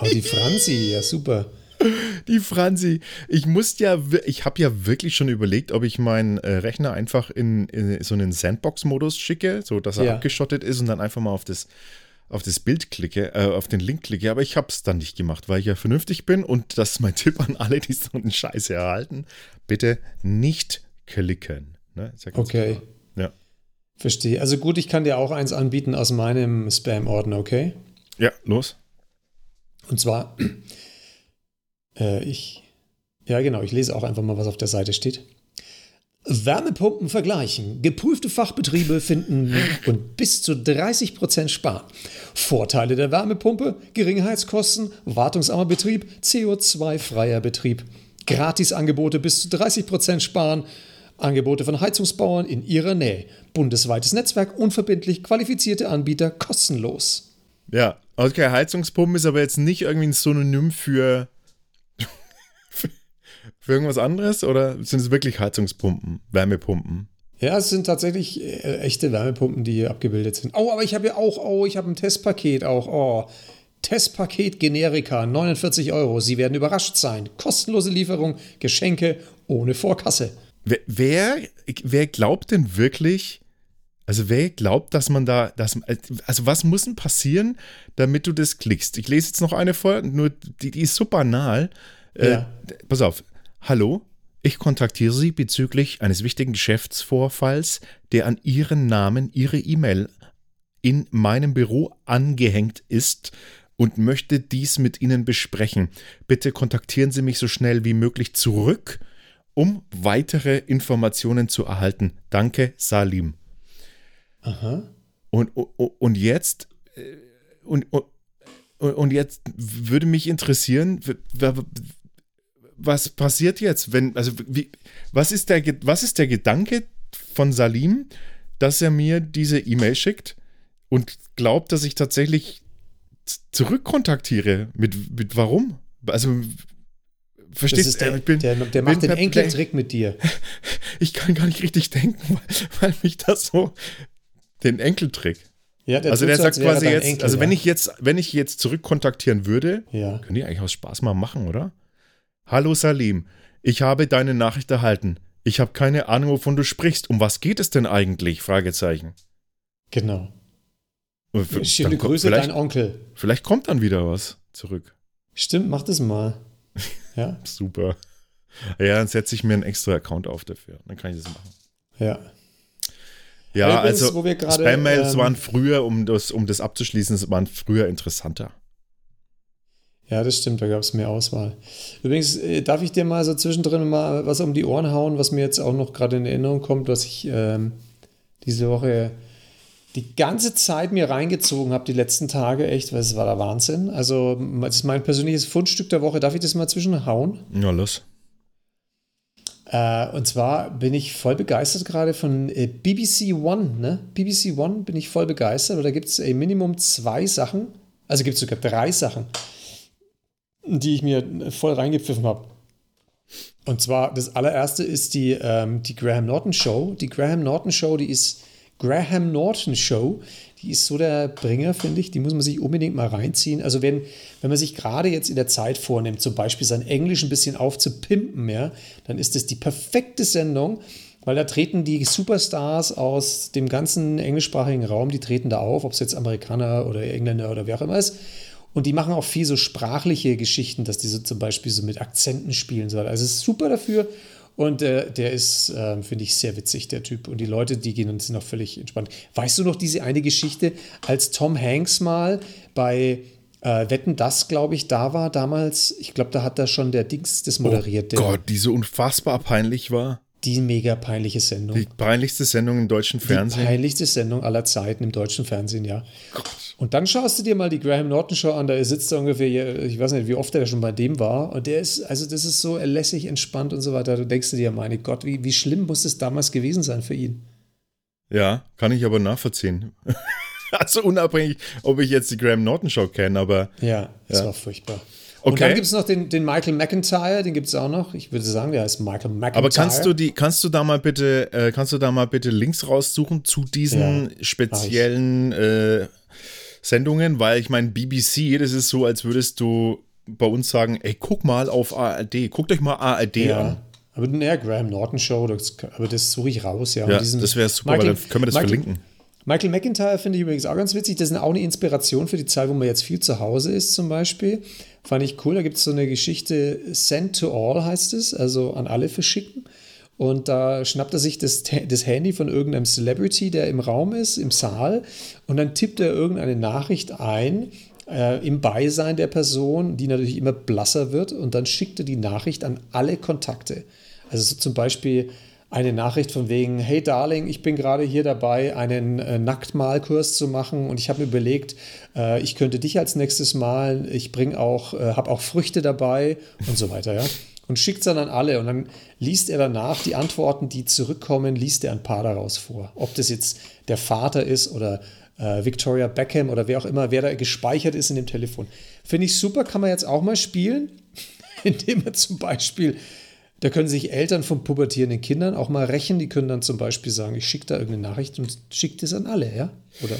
Oh, die Franzi, ja super. *laughs* Die Franzi. Ich musste ja, ich habe ja wirklich schon überlegt, ob ich meinen äh, Rechner einfach in, in so einen Sandbox-Modus schicke, so dass er Ja. abgeschottet ist und dann einfach mal auf das, auf das Bild klicke, äh, auf den Link klicke. Aber ich habe es dann nicht gemacht, weil ich ja vernünftig bin und das ist mein *laughs* Tipp an alle, die so einen Scheiße erhalten. Bitte nicht klicken. Ne? Ja Okay. klar. Ja. Verstehe. Also gut, ich kann dir auch eins anbieten aus meinem Spam-Ordner, okay? Ja, los. Und zwar, *clears throat* äh, ich, ja genau, ich lese auch einfach mal, was auf der Seite steht. Wärmepumpen vergleichen. Geprüfte Fachbetriebe finden und bis zu 30% sparen. Vorteile der Wärmepumpe, geringe Heizkosten, wartungsarmer Betrieb, CO2-freier Betrieb. Gratisangebote bis zu 30% sparen. Angebote von Heizungsbauern in ihrer Nähe. Bundesweites Netzwerk, unverbindlich, qualifizierte Anbieter, kostenlos. Ja, okay, Heizungspumpen ist aber jetzt nicht irgendwie ein Synonym für, für irgendwas anderes oder sind es wirklich Heizungspumpen, Wärmepumpen? Ja, es sind tatsächlich äh, echte Wärmepumpen, die hier abgebildet sind. Oh, aber ich habe ja auch, oh, ich habe ein Testpaket auch. Oh, Testpaket Generika, 49 Euro. Sie werden überrascht sein. Kostenlose Lieferung, Geschenke ohne Vorkasse. Wer, wer, wer glaubt denn wirklich, also wer glaubt, dass man da, dass, also was muss denn passieren, damit du das klickst? Ich lese jetzt noch eine vor, nur die, die ist so banal. Äh, Ja. Pass auf. Hallo, ich kontaktiere Sie bezüglich eines wichtigen Geschäftsvorfalls, der an Ihren Namen, Ihre E-Mail in meinem Büro angehängt ist und möchte dies mit Ihnen besprechen. Bitte kontaktieren Sie mich so schnell wie möglich zurück um weitere Informationen zu erhalten. Danke, Salim. Aha. Und, und, jetzt äh, und, und, und jetzt würde mich interessieren, was passiert jetzt, wenn, also wie, was ist der, was ist der Gedanke von Salim, dass er mir diese E-Mail schickt und glaubt, dass ich tatsächlich zurückkontaktiere? Mit, mit warum? Also, verstehst du? der, bin- der, der macht den. Enkeltrick mit dir. *laughs* Ich kann gar nicht richtig denken, weil, weil mich das so. Den Enkeltrick. Ja, der also der sagt quasi jetzt, Enkel, also wenn ja. ich jetzt, wenn ich jetzt zurückkontaktieren würde, Ja. können die eigentlich aus Spaß mal machen, oder? Hallo Salim, ich habe deine Nachricht erhalten. Ich habe keine Ahnung, wovon du sprichst. Um was geht es denn eigentlich? Fragezeichen. Genau. Und f- Schöne Grüße, dein Onkel. vielleicht kommt dann wieder was zurück. Stimmt, mach das mal. *laughs* Ja, Super. Ja, dann setze ich mir einen extra Account auf dafür. Dann kann ich das machen. ja. Ja, Übrigens, also Spam-Mails ähm, waren früher, um das, um das abzuschließen, waren früher interessanter. Ja, das stimmt, da gab es mehr Auswahl. Übrigens, äh, darf ich dir mal so zwischendrin mal was um die Ohren hauen, was mir jetzt auch noch gerade in Erinnerung kommt, was ich ähm, diese Woche die ganze Zeit mir reingezogen habe, die letzten Tage, echt, weil es war der Wahnsinn. Also, das ist mein persönliches Fundstück der Woche. Darf ich das mal zwischenhauen? Ja, los. Äh, und zwar bin ich voll begeistert gerade von äh, BBC One. Ne? BBC One bin ich voll begeistert, weil da gibt es äh, Minimum zwei Sachen, also gibt es sogar drei Sachen, die ich mir voll reingepfiffen habe. Und zwar das allererste ist die, ähm, die Graham Norton Show. Die Graham Norton Show, die ist Graham Norton Show. Die ist so der Bringer, finde ich. Die muss man sich unbedingt mal reinziehen. Also wenn, wenn man sich gerade jetzt in der Zeit vornimmt, zum Beispiel sein Englisch ein bisschen aufzupimpen, ja, dann ist das die perfekte Sendung, weil da treten die Superstars aus dem ganzen englischsprachigen Raum, die treten da auf, ob es jetzt Amerikaner oder Engländer oder wer auch immer ist. Und die machen auch viel so sprachliche Geschichten, dass die so zum Beispiel so mit Akzenten spielen. und So. weiter. Also es ist super dafür. Und äh, der ist, äh, finde ich, sehr witzig, der Typ. Und die Leute, die gehen und sind auch völlig entspannt. Weißt du noch diese eine Geschichte, als Tom Hanks mal bei äh, Wetten das, glaube ich, da war damals? Ich glaube, da hat da schon der Dings das moderiert. oh Gott, die so unfassbar peinlich war. Die mega peinliche Sendung. Die peinlichste Sendung im deutschen Fernsehen. Die peinlichste Sendung aller Zeiten im deutschen Fernsehen, ja. Und dann schaust du dir mal die Graham Norton Show an, da sitzt er ungefähr, ich weiß nicht, wie oft er schon bei dem war. Und der ist, also das ist so lässig, entspannt und so weiter. Du denkst dir, meine Gott, wie, wie schlimm muss es damals gewesen sein für ihn? Ja, kann ich aber nachvollziehen. *laughs* also unabhängig, ob ich jetzt die Graham Norton Show kenne, aber Ja, das Ja. war furchtbar. Und Okay. dann gibt es noch den, den Michael McIntyre, den gibt es auch noch. Ich würde sagen, der heißt Michael McIntyre. aber kannst du die kannst du da mal bitte äh, kannst du da mal bitte Links raussuchen zu diesen Ja, speziellen äh, Sendungen, weil ich meine BBC, das ist so, als würdest du bei uns sagen, ey, guck mal auf ARD, guckt euch mal ARD an. Ja. Aber naja, Graham Norton Show, das, aber das suche ich raus, ja. Ja, das wäre super, Michael- weil dann können wir das Michael- verlinken. Michael McIntyre finde ich übrigens auch ganz witzig. Das ist auch eine Inspiration für die Zeit, wo man jetzt viel zu Hause ist, zum Beispiel. Fand ich cool. Da gibt es so eine Geschichte, Send to All heißt es, also an alle verschicken. Und da schnappt er sich das, das Handy von irgendeinem Celebrity, der im Raum ist, im Saal, und dann tippt er irgendeine Nachricht ein äh, im Beisein der Person, die natürlich immer blasser wird, und dann schickt er die Nachricht an alle Kontakte. Also so zum Beispiel eine Nachricht von wegen, hey Darling, ich bin gerade hier dabei, einen äh, Nacktmalkurs zu machen und ich habe mir überlegt, äh, ich könnte dich als nächstes malen, ich bringe auch, äh, habe auch Früchte dabei und so weiter, ja. Und schickt es dann an alle und dann liest er danach die Antworten, die zurückkommen, liest er ein paar daraus vor. Ob das jetzt der Vater ist oder äh, Victoria Beckham oder wer auch immer, wer da gespeichert ist in dem Telefon. Finde ich super, kann man jetzt auch mal spielen, *laughs* indem er zum Beispiel da können sich Eltern von pubertierenden Kindern auch mal rächen. Die können dann zum Beispiel sagen, ich schicke da irgendeine Nachricht und schicke das an alle, ja? Oder?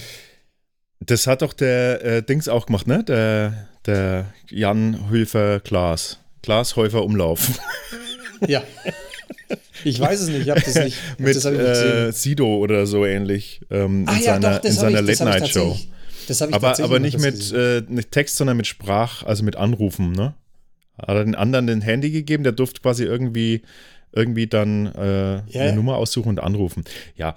Das hat doch der äh, Dings auch gemacht, ne? Der, der Jan Hülfer Klaas. Klaas Häufer Umlauf. *laughs* Ja. Ich weiß es nicht, ich habe das nicht. Mit das ich nicht äh, Sido oder so ähnlich. Ähm, Ah in ja, seiner, doch, das in seiner Late-Night-Show. Das habe ich Aber, aber nicht mit, äh, Text, sondern mit Sprach, also mit Anrufen, ne? Hat er den anderen den Handy gegeben, der durfte quasi irgendwie, irgendwie dann äh, Ja, eine. Nummer aussuchen und anrufen. Ja,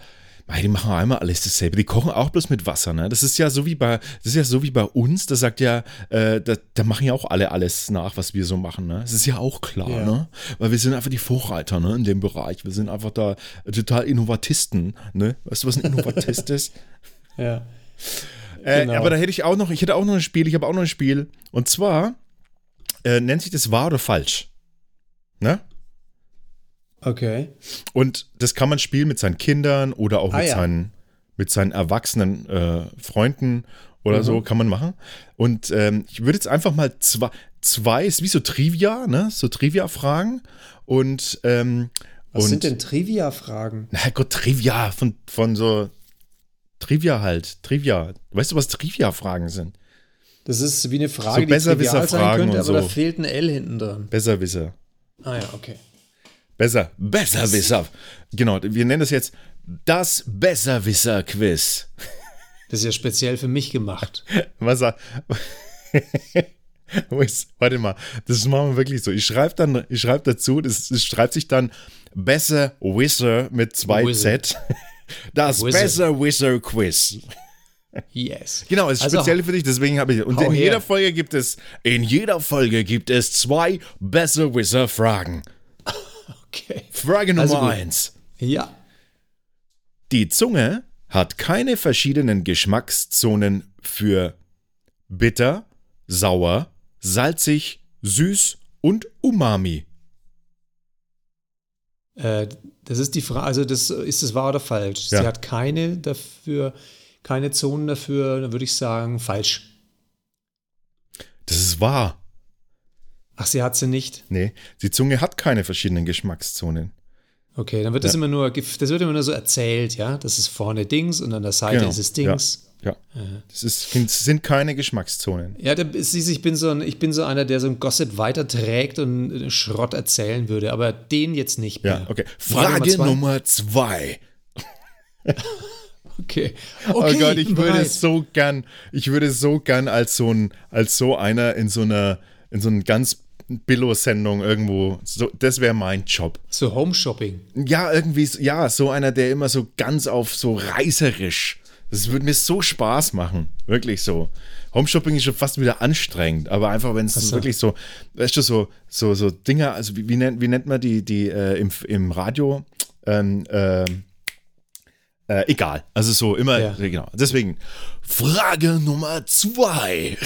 Mei, die machen einmal alles dasselbe. Die kochen auch bloß mit Wasser, ne? Das ist ja so wie bei, das ist ja so wie bei uns. Da sagt ja, äh, da, da machen ja auch alle alles nach, was wir so machen, ne? Das ist ja auch klar, Ja. ne? Weil wir sind einfach die Vorreiter, ne? In dem Bereich. Wir sind einfach da total Innovatisten, ne? Weißt du, was ein Innovatist ist? *laughs* Ja. Äh, Genau. aber da hätte ich auch noch, ich hätte auch noch ein Spiel, ich habe auch noch ein Spiel. Und zwar äh, nennt sich das wahr oder falsch. Ne? Okay. Und das kann man spielen mit seinen Kindern oder auch Ah, mit, ja. seinen, mit seinen erwachsenen äh, Freunden oder so, Mhm. kann man machen. Und ähm, ich würde jetzt einfach mal zwei, zwei, ist wie so Trivia, ne? So Trivia-Fragen. Und, ähm, Was und sind denn Trivia-Fragen? na Gott, Trivia von, von so Trivia halt. Trivia. Weißt du, was Trivia-Fragen sind? Das ist wie eine Frage, So die trivial sein könnte, aber da so. fehlt ein L hinten dran. Besserwisser. Ah ja, okay. Besser, Besserwisser. Genau, wir nennen das jetzt das Besserwisser-Quiz. *laughs* Das ist ja speziell für mich gemacht. *laughs* Was *laughs* er. Warte mal, das machen wir wirklich so. Ich schreibe dann, ich schreibe dazu, das, das schreibt sich dann Besser Wizard mit zwei Wizard. Z. Das Wizard. Besser Wizard Quiz. Yes. Genau, es ist Also, speziell für dich, deswegen habe ich. Und in her. jeder Folge gibt es, in jeder Folge gibt es zwei Besser Wizard Fragen. Okay. Frage Nummer Also eins. Ja. Die Zunge hat keine verschiedenen Geschmackszonen für bitter, sauer, salzig, süß und umami. Äh, das ist die Frage, also das, ist das wahr oder falsch? Ja. Sie hat keine dafür, keine Zonen dafür, dann würde ich sagen, falsch. Das ist wahr. Ach, sie hat sie nicht. Nee, die Zunge hat keine verschiedenen Geschmackszonen. Okay, dann wird das Ja. immer nur, das wird immer nur so erzählt, ja. Das ist vorne Dings und an der Seite Genau, ist es Dings. Ja. Das ist, sind keine Geschmackszonen. Ja, da, siehst du, ich bin so ein, ich bin so einer, der so ein Gossip weiterträgt und Schrott erzählen würde, aber den jetzt nicht mehr. Ja, okay. Frage Frage Nummer Nummer zwei. *laughs* Okay. Oh okay Gott, ich würde bereit. so gern, ich würde so gern als so ein, als so einer in so einer, in so einer ganz Billo-Sendung irgendwo, so, das wäre mein Job. So Home Shopping. Ja, irgendwie, ja, so einer, der immer so ganz auf so reißerisch. Das würde mir so Spaß machen. Wirklich so. Homeshopping ist schon fast wieder anstrengend, aber einfach, wenn es so. wirklich so, weißt du, so, so, so Dinger, also wie, wie, nennt, wie nennt man die, die äh, im, im Radio? Ähm, ähm, äh, egal. Also so immer, Ja. genau. Deswegen, Frage Nummer zwei.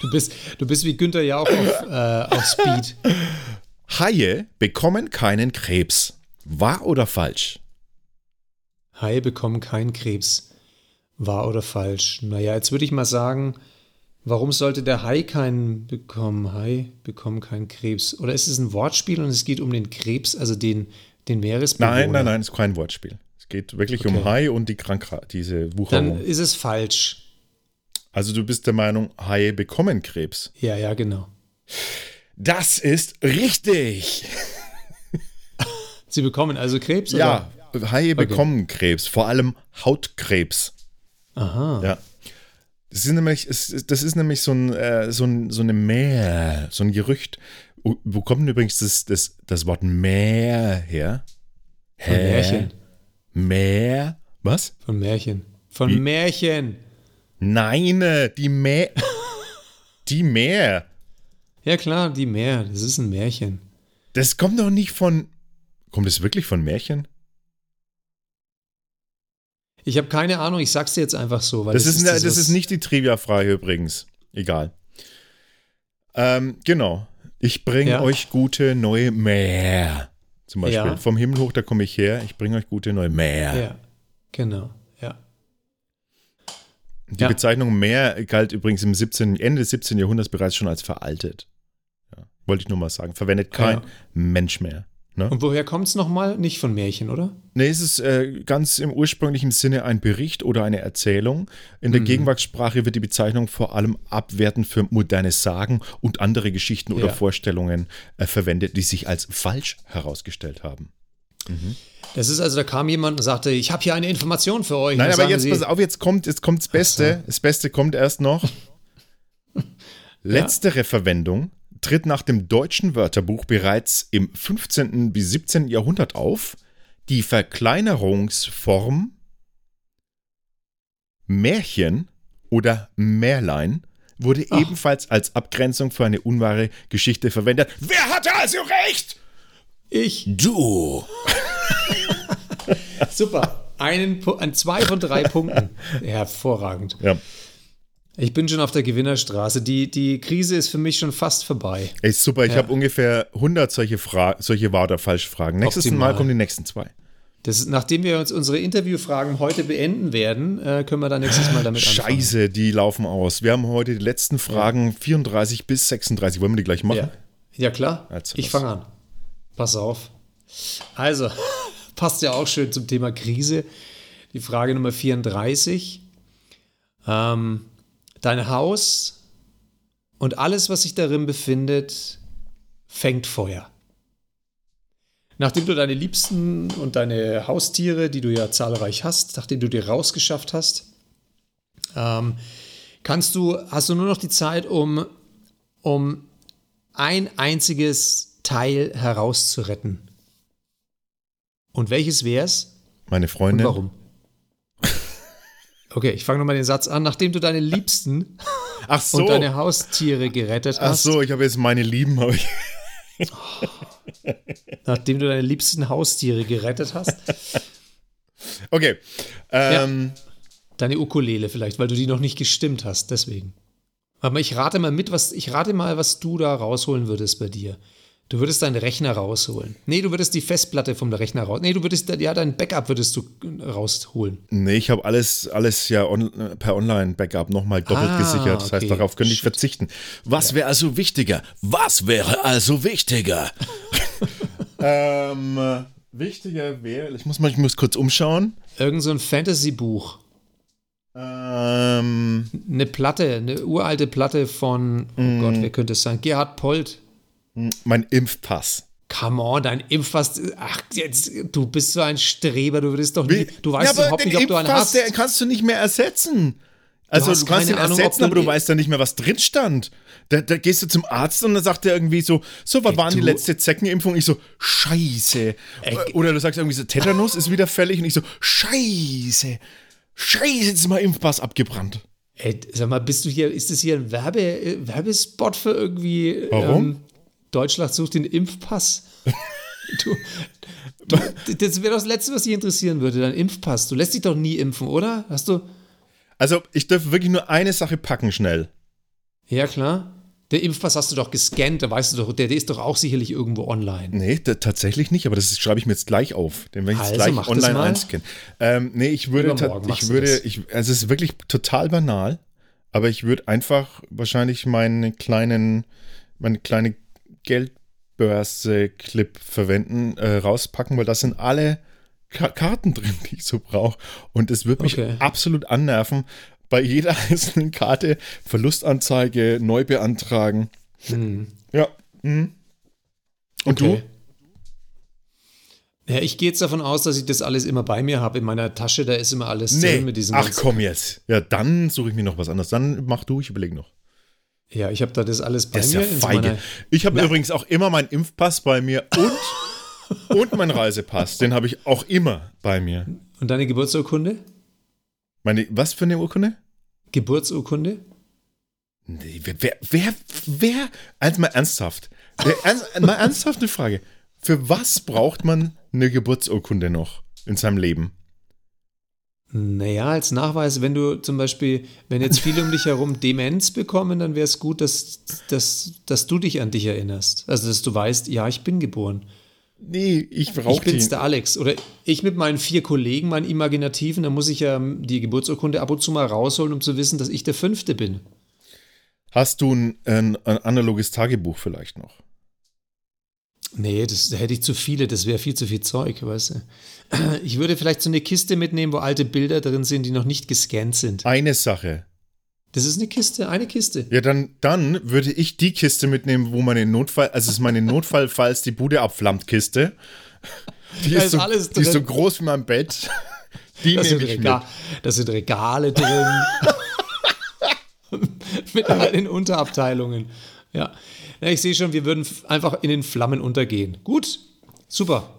Du bist, du bist wie Günther ja auch auf, äh, auf Speed. Haie bekommen keinen Krebs. Wahr oder falsch? Haie bekommen keinen Krebs. Wahr oder falsch? Naja, jetzt würde ich mal sagen, warum sollte der Hai keinen bekommen? Hai bekommen keinen Krebs. Oder ist es ein Wortspiel und es geht um den Krebs, also den, den Meeresbewohner? Nein, nein, nein, ist kein Wortspiel. Geht wirklich um Okay. Hai und die Krankheit, diese Wucherung. Dann ist es falsch. Also du bist der Meinung, Haie bekommen Krebs. Ja, ja, genau. Das ist richtig. Sie bekommen also Krebs? Ja, Haie bekommen Krebs, vor allem Hautkrebs. Oder? Aha. Ja. Das ist nämlich, das ist nämlich so, ein, äh, so, ein, so eine Meer, so ein Gerücht. Wo kommt denn übrigens das, das, das Wort Meer her? Von Märchen. Meer? Was? Von Märchen. Von Wie? Märchen. Nein, äh, die Meer. die Meer. Ja, klar, die Meer. Das ist ein Märchen. Das kommt doch nicht von. Kommt es wirklich von Märchen? Ich habe keine Ahnung, ich sag's dir jetzt einfach so. Weil Das, ist, ne- das was- ist nicht die Trivia-Frage übrigens. Egal. Ähm, genau. Ich bringe Ja. euch gute neue Meer. Zum Beispiel. Ja. Vom Himmel hoch, da komme ich her. Ich bringe euch gute neue Meer. Ja, genau. Ja. Die Ja. Bezeichnung Meer galt übrigens im 17., Ende des 17. Jahrhunderts bereits schon als veraltet. Ja. Wollte ich nur mal sagen. Verwendet kein. Mensch mehr. Ne? Und woher kommt's nochmal? Nicht von Märchen, oder? Nee, es ist äh, ganz im ursprünglichen Sinne ein Bericht oder eine Erzählung. In Mhm. der Gegenwartssprache wird die Bezeichnung vor allem abwertend für moderne Sagen und andere Geschichten oder Ja. Vorstellungen äh, verwendet, die sich als falsch herausgestellt haben. Das ist also, da kam jemand und sagte, ich habe hier eine Information für euch. Nein, aber jetzt Sie, pass auf, jetzt kommt, jetzt kommt das Beste. Das Beste kommt erst noch. *laughs* Letztere Verwendung tritt nach dem deutschen Wörterbuch bereits im 15. bis 17. Jahrhundert auf. Die Verkleinerungsform Märchen oder Märlein wurde Ach. ebenfalls als Abgrenzung für eine unwahre Geschichte verwendet. Wer hatte also recht? Ich. Du. *laughs* Super. Einen, ein, zwei von drei Punkten. *laughs* Hervorragend. Ja. Ich bin schon auf der Gewinnerstraße. Die, die Krise ist für mich schon fast vorbei. Ey, super, ich Ja. habe ungefähr 100 solche, Fra solche wahr oder falsch Fragen. Nächstes Optimal. Mal kommen die nächsten zwei. Ist, nachdem wir uns unsere Interviewfragen heute beenden werden, äh, können wir dann nächstes Mal damit anfangen. Scheiße, die laufen aus. Wir haben heute die letzten Fragen 34 bis 36. Wollen wir die gleich machen? Ja, ja klar. Also ich fange an. Pass auf. Also, *laughs* passt ja auch schön zum Thema Krise. Die Frage Nummer 34. Ähm, dein Haus und alles, was sich darin befindet, fängt Feuer. Nachdem du deine Liebsten und deine Haustiere, die du ja zahlreich hast, nachdem du dir rausgeschafft hast, ähm, kannst du, hast du nur noch die Zeit, um, um ein einziges Teil herauszuretten. Und welches wär's? Meine Und Freundin. warum? Okay, ich fange nochmal den Satz an. Nachdem du deine Liebsten Ach so. und deine Haustiere gerettet Ach hast, so, ich habe jetzt meine Lieben. hab ich- *laughs* nachdem du deine liebsten Haustiere gerettet hast, Okay. Ähm, deine Ukulele vielleicht, weil du die noch nicht gestimmt hast, deswegen. Aber ich rate mal mit, was ich rate mal, was du da rausholen würdest bei dir. Du würdest deinen Rechner rausholen. Nee, du würdest die Festplatte vom Rechner raus. Nee, du würdest ja dein Backup würdest du rausholen. Nee, ich habe alles, alles ja on, per Online-Backup nochmal doppelt Ah, gesichert. Das heißt, okay. darauf könnte ich verzichten. Was wäre also wichtiger? Was wäre also wichtiger? *laughs* ähm, äh, wichtiger wäre, ich muss mal, ich muss kurz umschauen. Irgend so ein Fantasy-Buch. Ähm, Eine Platte, eine uralte Platte von, oh Mm. Gott, wer könnte es sein? Gerhard Polt. Mein Impfpass. Come on, dein Impfpass. Ach, jetzt, du bist so ein Streber, du würdest doch nie, du weißt ja, überhaupt den nicht, ob du einen Impfpass, hast. der kannst du nicht mehr ersetzen. Also du, hast kannst ihn Ahnung, ersetzen, aber du- du weißt dann nicht mehr, was drin stand. Da, da gehst du zum Arzt und dann sagt er irgendwie so, so, was Ey, waren die du- letzte Zeckenimpfung? Ich so, scheiße. Oder du sagst irgendwie so, Tetanus ist wieder fällig und ich so, scheiße. Scheiße, jetzt ist mein Impfpass abgebrannt. Ey, sag mal, bist du hier, ist das hier ein Werbe, äh, Werbespot für irgendwie Warum? Ähm, Deutschland sucht den Impfpass? *laughs* du, du, das wäre doch das Letzte, was dich interessieren würde, dein Impfpass. Du lässt dich doch nie impfen, oder? Hast du? Also ich darf wirklich nur eine Sache packen schnell. Ja, klar. Der Impfpass hast du doch gescannt, da weißt du doch, der, der ist doch auch sicherlich irgendwo online. Nee, da, tatsächlich nicht, aber das schreibe ich mir jetzt gleich auf. Den werde ich Also, gleich online einscannen. Ähm, nee, ich würde, ich würde, ich, also es ist wirklich total banal, aber ich würde einfach wahrscheinlich meinen kleinen, meine kleine Geldbörse-Clip verwenden, äh, rauspacken, weil da sind alle Ka Karten drin, die ich so brauche. Und es wird mich Okay. absolut annerven, bei jeder *laughs* einzelnen Karte Verlustanzeige neu beantragen. Ja. Mhm. Und Okay. Ja, ich gehe jetzt davon aus, dass ich das alles immer bei mir habe. In meiner Tasche, da ist immer alles Nee. drin mit diesem. Ach komm jetzt. Ja, dann suche ich mir noch was anderes. Dann mach du, ich überlege noch. Ja, ich habe da das alles bei Der ist mir. ja feige. Ich habe übrigens auch immer meinen Impfpass bei mir und, *laughs* und meinen Reisepass. Den habe ich auch immer bei mir. Und deine Geburtsurkunde? Meine, was für eine Urkunde? Geburtsurkunde? Nee, wer, wer, wer, wer also mal ernsthaft. Wer, ernst, mal ernsthaft eine Frage. Für was braucht man eine Geburtsurkunde noch in seinem Leben? Naja, als Nachweis, wenn du zum Beispiel, wenn jetzt viele um dich herum Demenz bekommen, dann wäre es gut, dass, dass, dass du dich an dich erinnerst. Also, dass du weißt, ja, ich bin geboren. Nee, ich Ich brauche bin's, die. der Alex. Oder ich mit meinen vier Kollegen, meinen Imaginativen, da muss ich ja die Geburtsurkunde ab und zu mal rausholen, um zu wissen, dass ich der Fünfte bin. Hast du ein, ein, ein analoges Tagebuch vielleicht noch? Nee, das, da hätte ich zu viele, das wäre viel zu viel Zeug, weißt du. *clears throat* Ich würde vielleicht so eine Kiste mitnehmen, wo alte Bilder drin sind, die noch nicht gescannt sind. Eine Sache. Das ist eine Kiste, eine Kiste. Ja, dann, dann würde ich die Kiste mitnehmen, wo meine Notfall, also es ist meine Notfall, falls die Bude abflammt, Kiste. *laughs* Die ist, ist so, die ist so groß wie mein Bett. *laughs* Die Da sind, nehme ich mit. Rega da sind Regale drin. *laughs* Mit all den Unterabteilungen. Ja. Ja. Ich sehe schon, wir würden einfach in den Flammen untergehen. Gut, super.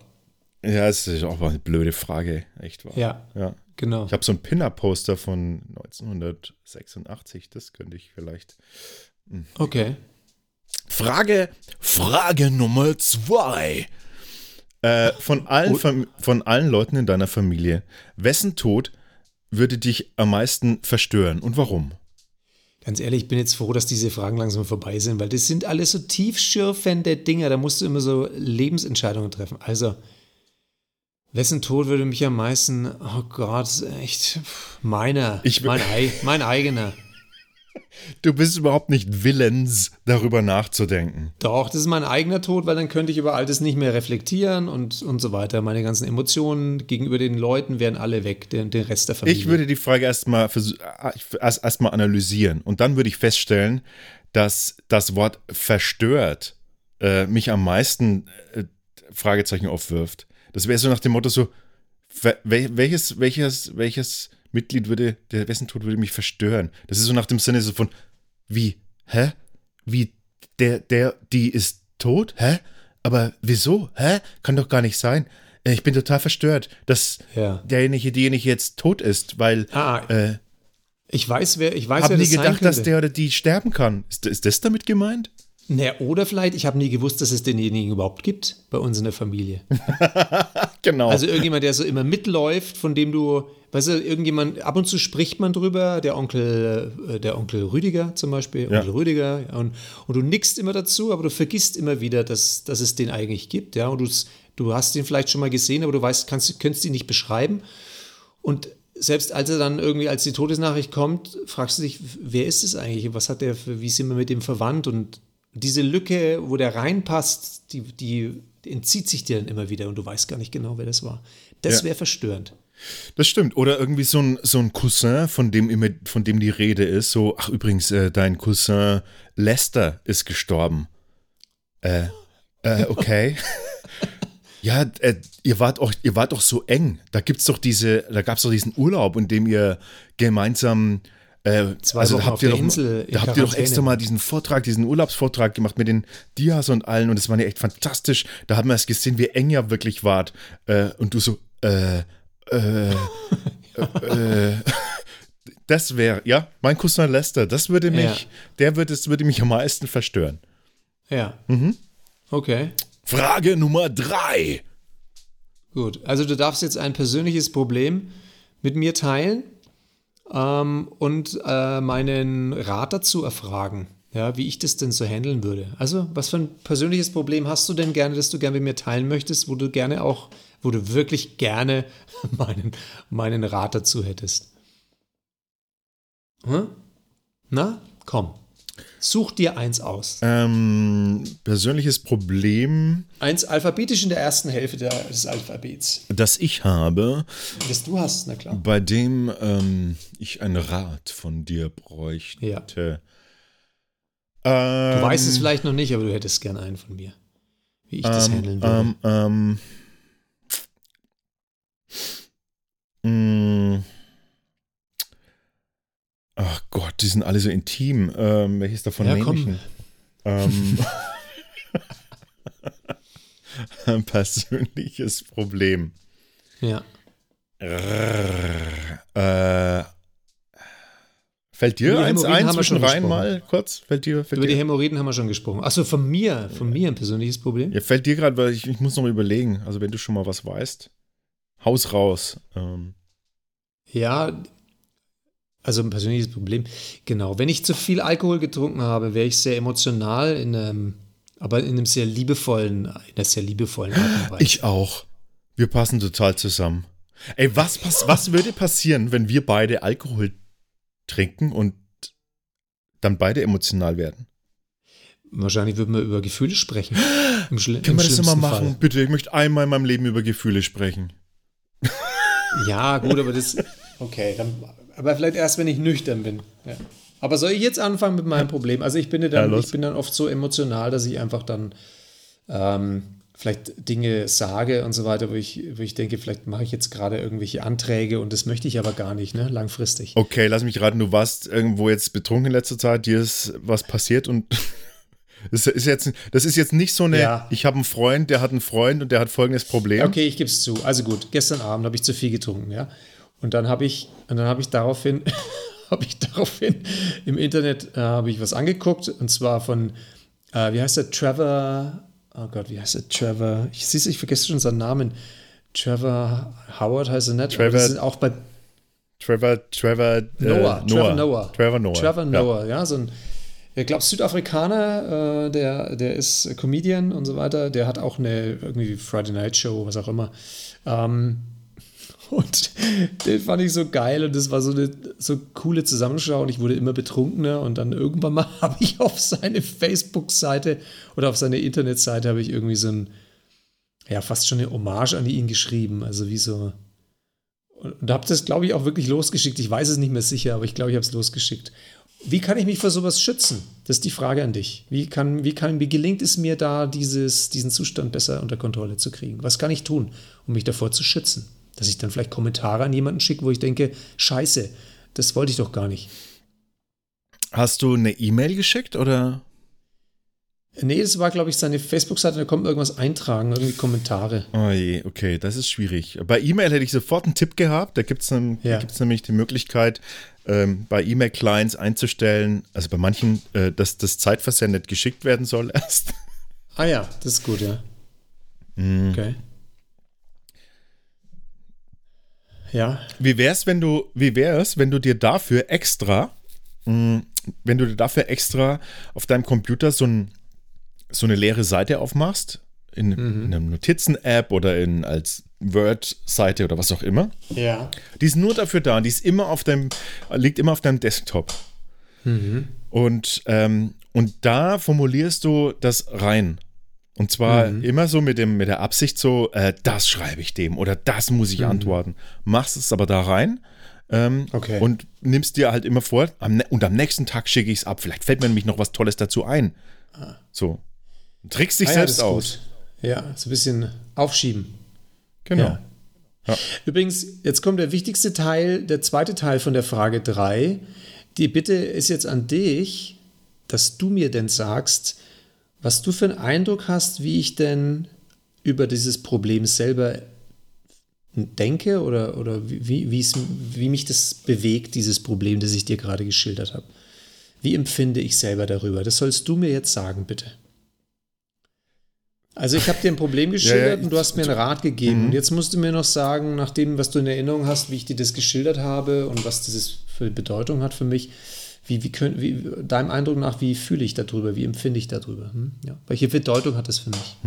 Ja, es ist auch mal eine blöde Frage, echt wahr. Ja, ja. genau. Ich habe so ein Pin-Up-Poster von 1986, das könnte ich vielleicht. Okay. Frage, Frage Nummer zwei. Äh, von, allen, Fam- von allen Leuten in deiner Familie, wessen Tod würde dich am meisten verstören und warum? Ganz ehrlich, ich bin jetzt froh, dass diese Fragen langsam vorbei sind, weil das sind alles so tiefschürfende Dinger. Da musst du immer so Lebensentscheidungen treffen. Also, wessen Tod würde mich am meisten, oh Gott, echt, meiner, Ich- mein, ei, mein eigener. Du bist überhaupt nicht willens, darüber nachzudenken. Doch, das ist mein eigener Tod, weil dann könnte ich über all das nicht mehr reflektieren und, und so weiter. Meine ganzen Emotionen gegenüber den Leuten wären alle weg, den, den Rest der Familie. Ich würde die Frage erstmal erst, erst mal analysieren und dann würde ich feststellen, dass das Wort verstört äh, mich am meisten äh, Fragezeichen aufwirft. Das wäre so nach dem Motto so, wel- welches, welches, welches Mitglied würde, der wessen Tod würde mich verstören? Das ist so nach dem Sinne so von, wie, hä? Wie, der, der, die ist tot? Hä? Aber wieso? Hä? Kann doch gar nicht sein. Äh, Ich bin total verstört, dass Ja. derjenige, diejenige jetzt tot ist, weil Ah, äh, ich weiß, wer, ich weiß, habe wer nie gedacht, dass der oder die sterben kann. Ist, ist das damit gemeint? Naja, oder vielleicht, ich habe nie gewusst, dass es denjenigen überhaupt gibt bei uns in der Familie. *laughs* Genau. Also irgendjemand, der so immer mitläuft, von dem du, weißt du, irgendjemand, ab und zu spricht man drüber, der Onkel, äh, der Onkel Rüdiger zum Beispiel, Ja. Onkel Rüdiger, ja, und, und du nickst immer dazu, aber du vergisst immer wieder, dass, dass es den eigentlich gibt, ja, und du, du hast ihn vielleicht schon mal gesehen, aber du weißt, kannst, könntest ihn nicht beschreiben. Und selbst als er dann irgendwie, als die Todesnachricht kommt, fragst du dich, wer ist es eigentlich? Was hat der wie sind wir mit dem verwandt? Und diese Lücke, wo der reinpasst, die, die entzieht sich dir dann immer wieder und du weißt gar nicht genau, wer das war. Das Ja. wäre verstörend. Das stimmt. Oder irgendwie so ein, so ein Cousin, von dem immer, von dem die Rede ist, so, ach übrigens, äh, dein Cousin Lester ist gestorben. Äh, äh, okay. *laughs* ja, äh, ihr wart auch, ihr wart doch so eng. Da gibt's doch diese, da gab's doch diesen Urlaub, in dem ihr gemeinsam äh, Zwei also Wochen habt ihr doch, Insel in da habt ihr doch extra mal diesen Vortrag, diesen Urlaubsvortrag gemacht mit den Dias und allen und das war ja echt fantastisch. Da haben wir es gesehen, wie eng ihr wirklich wart. Äh, und du so, äh, äh, äh, das wäre, ja, mein Cousin Lester, das würde mich, Ja. der würde, das würde mich am meisten verstören. Ja. Mhm. Okay. Frage Nummer drei. Gut. Also du darfst jetzt ein persönliches Problem mit mir teilen ähm, und äh, meinen Rat dazu erfragen, ja, wie ich das denn so handeln würde. Also, was für ein persönliches Problem hast du denn gerne, das du gerne mit mir teilen möchtest, wo du gerne auch, wo du wirklich gerne *laughs* meinen, meinen Rat dazu hättest? Hm? Na, komm. Such dir eins aus. Ähm, persönliches Problem, Eins alphabetisch in der ersten Hälfte des Alphabets. das ich habe, Das du hast, na klar. bei dem ähm, ich einen Rat von dir bräuchte. Ja. Ähm, Du weißt es vielleicht noch nicht, aber du hättest gern einen von mir. Wie ich das handeln würde. Ähm, ähm, ähm, Ach Gott, die sind alle so intim. Ähm, welches davon Ja, nehme ich denn? Ähm, ein *laughs* persönliches Problem. ja. Äh, fällt dir Über die eins ein zwischen rein mal kurz? Fällt dir, fällt Über die dir, Hämorrhoiden haben wir schon gesprochen. Achso, von mir, von mir ein persönliches Problem. ja, fällt dir gerade, weil ich, ich muss noch überlegen. Also wenn du schon mal was weißt, haus raus. Ähm, Ja, also ein persönliches Problem. Genau. Wenn ich zu viel Alkohol getrunken habe, wäre ich sehr emotional, in einem, aber in einem sehr liebevollen, in einer sehr liebevollen Art und Weise. Ich auch. Wir passen total zusammen. Ey, was, pass was würde passieren, wenn wir beide Alkohol trinken und dann beide emotional werden? Wahrscheinlich würden wir über Gefühle sprechen. Im Schli Können wir das immer machen? Fall. Bitte, ich möchte einmal in meinem Leben über Gefühle sprechen. Ja, gut, aber das. Okay, dann, aber vielleicht erst, wenn ich nüchtern bin. Ja. Aber soll ich jetzt anfangen mit meinem Problem? Also ich bin, Ja, dann, los. ich bin dann oft so emotional, dass ich einfach dann ähm, vielleicht Dinge sage und so weiter, wo ich, wo ich denke, vielleicht mache ich jetzt gerade irgendwelche Anträge und das möchte ich aber gar nicht, ne? Langfristig. Okay, lass mich raten, du warst irgendwo jetzt betrunken in letzter Zeit, dir ist was passiert und *laughs* Das ist jetzt, das ist jetzt nicht so eine, Ja. ich habe einen Freund, der hat einen Freund und der hat folgendes Problem. Okay, ich gebe es zu. Also gut, gestern Abend habe ich zu viel getrunken, ja. Und dann habe ich, und dann habe ich daraufhin, *laughs* habe ich daraufhin im Internet äh, habe ich was angeguckt und zwar von, äh, wie heißt der, Trevor, oh Gott, wie heißt der, Trevor, ich siehst, ich vergesse schon seinen Namen. Trevor Howard heißt er nicht. aber Trevor- ist auch bei Trevor, Trevor, äh, Noah, Trevor Noah. Trevor Noah. Trevor Ja. Noah, ja, so ein, ich glaube, Südafrikaner, äh, der, der ist Comedian und so weiter, der hat auch eine irgendwie Friday Night Show, was auch immer. Ähm, und den fand ich so geil und das war so eine so coole Zusammenschau und ich wurde immer betrunkener und dann irgendwann mal *laughs* habe ich auf seine Facebook-Seite oder auf seine Internetseite habe ich irgendwie so ein, ja, fast schon eine Hommage an ihn geschrieben, also wie so, und habe das, glaube ich, auch wirklich losgeschickt. Ich weiß es nicht mehr sicher, aber ich glaube, ich habe es losgeschickt. Wie kann ich mich vor sowas schützen? Das ist die Frage an dich. Wie, kann, wie, kann, wie gelingt es mir da, dieses, diesen Zustand besser unter Kontrolle zu kriegen? Was kann ich tun, um mich davor zu schützen? Dass ich dann vielleicht Kommentare an jemanden schicke, wo ich denke, scheiße, das wollte ich doch gar nicht. Hast du eine E-Mail geschickt oder? Nee, das war, glaube ich, seine Facebook-Seite, da kommt irgendwas eintragen, irgendwie Kommentare. Oh je, okay, das ist schwierig. Bei E-Mail hätte ich sofort einen Tipp gehabt. Da gibt es Ja. nämlich die Möglichkeit, ähm, bei E-Mail-Clients einzustellen, also bei manchen, äh, dass das zeitversendet geschickt werden soll *laughs* erst. Ah ja, das ist gut, ja. Okay. Ja, Wie wär's, wenn du, wie wär's, wenn du dir dafür extra, mh, wenn du dir dafür extra auf deinem Computer so, ein, so eine leere Seite aufmachst, in, in einer Notizen-App oder in, als Word-Seite oder was auch immer. ja. Die ist nur dafür da, die ist immer auf deinem, liegt immer auf deinem Desktop. Und, ähm, und da formulierst du das rein. Und zwar immer so mit, dem, mit der Absicht so, äh, das schreibe ich dem oder das muss ich antworten. Machst es aber da rein ähm, Okay. und nimmst dir halt immer vor, am, ne- und am nächsten Tag schicke ich es ab. Vielleicht fällt mir nämlich noch was Tolles dazu ein. So. Trickst dich Ah ja, selbst ist aus. gut. Ja, so ein bisschen aufschieben. Genau. Ja. Ja. Übrigens, jetzt kommt der wichtigste Teil, der zweite Teil von der Frage 3. Die Bitte ist jetzt an dich, dass du mir denn sagst, was du für einen Eindruck hast, wie ich denn über dieses Problem selber denke oder, oder wie, wie, mich das bewegt, dieses Problem, das ich dir gerade geschildert habe. Wie empfinde ich selber darüber? Das sollst du mir jetzt sagen, bitte. Also ich habe dir ein Problem geschildert ja, und du hast mir einen Rat gegeben. Und jetzt musst du mir noch sagen, nach dem, was du in Erinnerung hast, wie ich dir das geschildert habe und was das für Bedeutung hat für mich, wie, wie, können, wie deinem Eindruck nach, wie fühle ich darüber, wie empfinde ich darüber? Hm? Ja. Welche Bedeutung hat das für mich?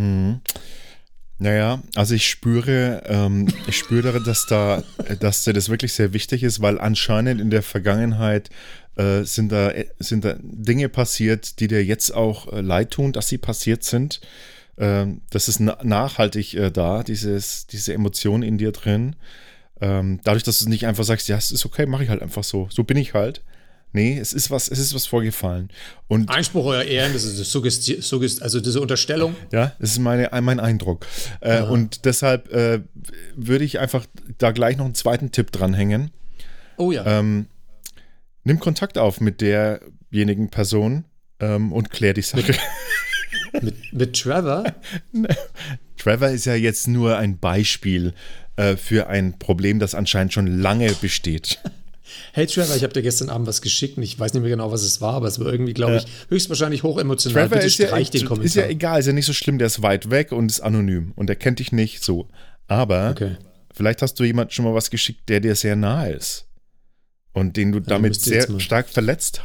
Naja, also ich spüre, ähm, ich spüre, dass da, dass dir das wirklich sehr wichtig ist, weil anscheinend in der Vergangenheit äh, sind, da, sind da Dinge passiert, die dir jetzt auch äh, leid tun, dass sie passiert sind. Ähm, das ist na nachhaltig äh, da, dieses, diese Emotion in dir drin. Ähm, dadurch, dass du nicht einfach sagst, ja, es ist okay, mache ich halt einfach so. So bin ich halt. Nee, es ist was, es ist was vorgefallen. Und Einspruch, euer Ehren, das ist Suggesti Suggest also diese Unterstellung. Ja, das ist meine, mein Eindruck. Äh, und deshalb äh, würde ich einfach da gleich noch einen zweiten Tipp dranhängen. Oh ja. Ähm, nimm Kontakt auf mit derjenigen Person ähm, und klär die Sache. Mit, mit Trevor? *laughs* Trevor ist ja jetzt nur ein Beispiel äh, für ein Problem, das anscheinend schon lange besteht. Hey Trevor, ich habe dir gestern Abend was geschickt und ich weiß nicht mehr genau, was es war, aber es war irgendwie, glaube ich, höchstwahrscheinlich hochemotional. Trevor Bitte ist ja, streich den ist Kommentar. ja egal, ist ja nicht so schlimm, der ist weit weg und ist anonym und er kennt dich nicht so. Aber Okay. vielleicht hast du jemand schon mal was geschickt, der dir sehr nahe ist. Und den du damit sehr stark verletzt,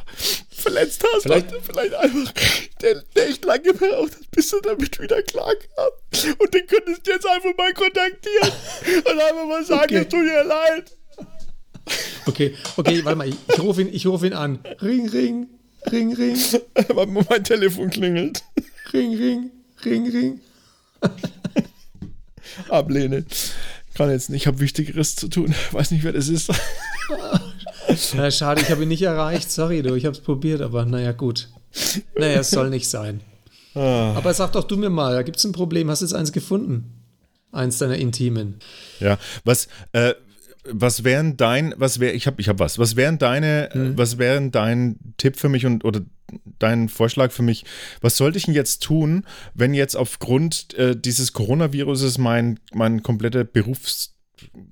verletzt hast. Vielleicht- vielleicht einfach, der, der echt lange gebraucht hat, bis du damit wieder klar kam. Und den könntest du jetzt einfach mal kontaktieren *laughs* und einfach mal sagen, Okay. es tut dir leid. Okay, okay, warte mal, ich, ich rufe ihn, ich ruf ihn an. Ring, ring, ring, ring, *laughs* mein Telefon klingelt. ring, ring, ring, ring. *laughs* Ablehne. Kann jetzt nicht, ich habe Wichtigeres zu tun. *laughs* Weiß nicht, wer das ist. Ja, schade, ich habe ihn nicht erreicht. Sorry, du, ich habe es probiert, aber naja, gut. Naja, es soll nicht sein. Ah. Aber sag doch du mir mal, da gibt es ein Problem. Hast du jetzt eins gefunden? Eins deiner Intimen. Ja, was, äh, was wären dein, was wäre, ich habe ich hab was, was wären deine, Hm. was wären dein Tipp für mich und oder dein Vorschlag für mich. Was sollte ich denn jetzt tun, wenn jetzt aufgrund äh, dieses Coronaviruses mein, mein komplette Berufs,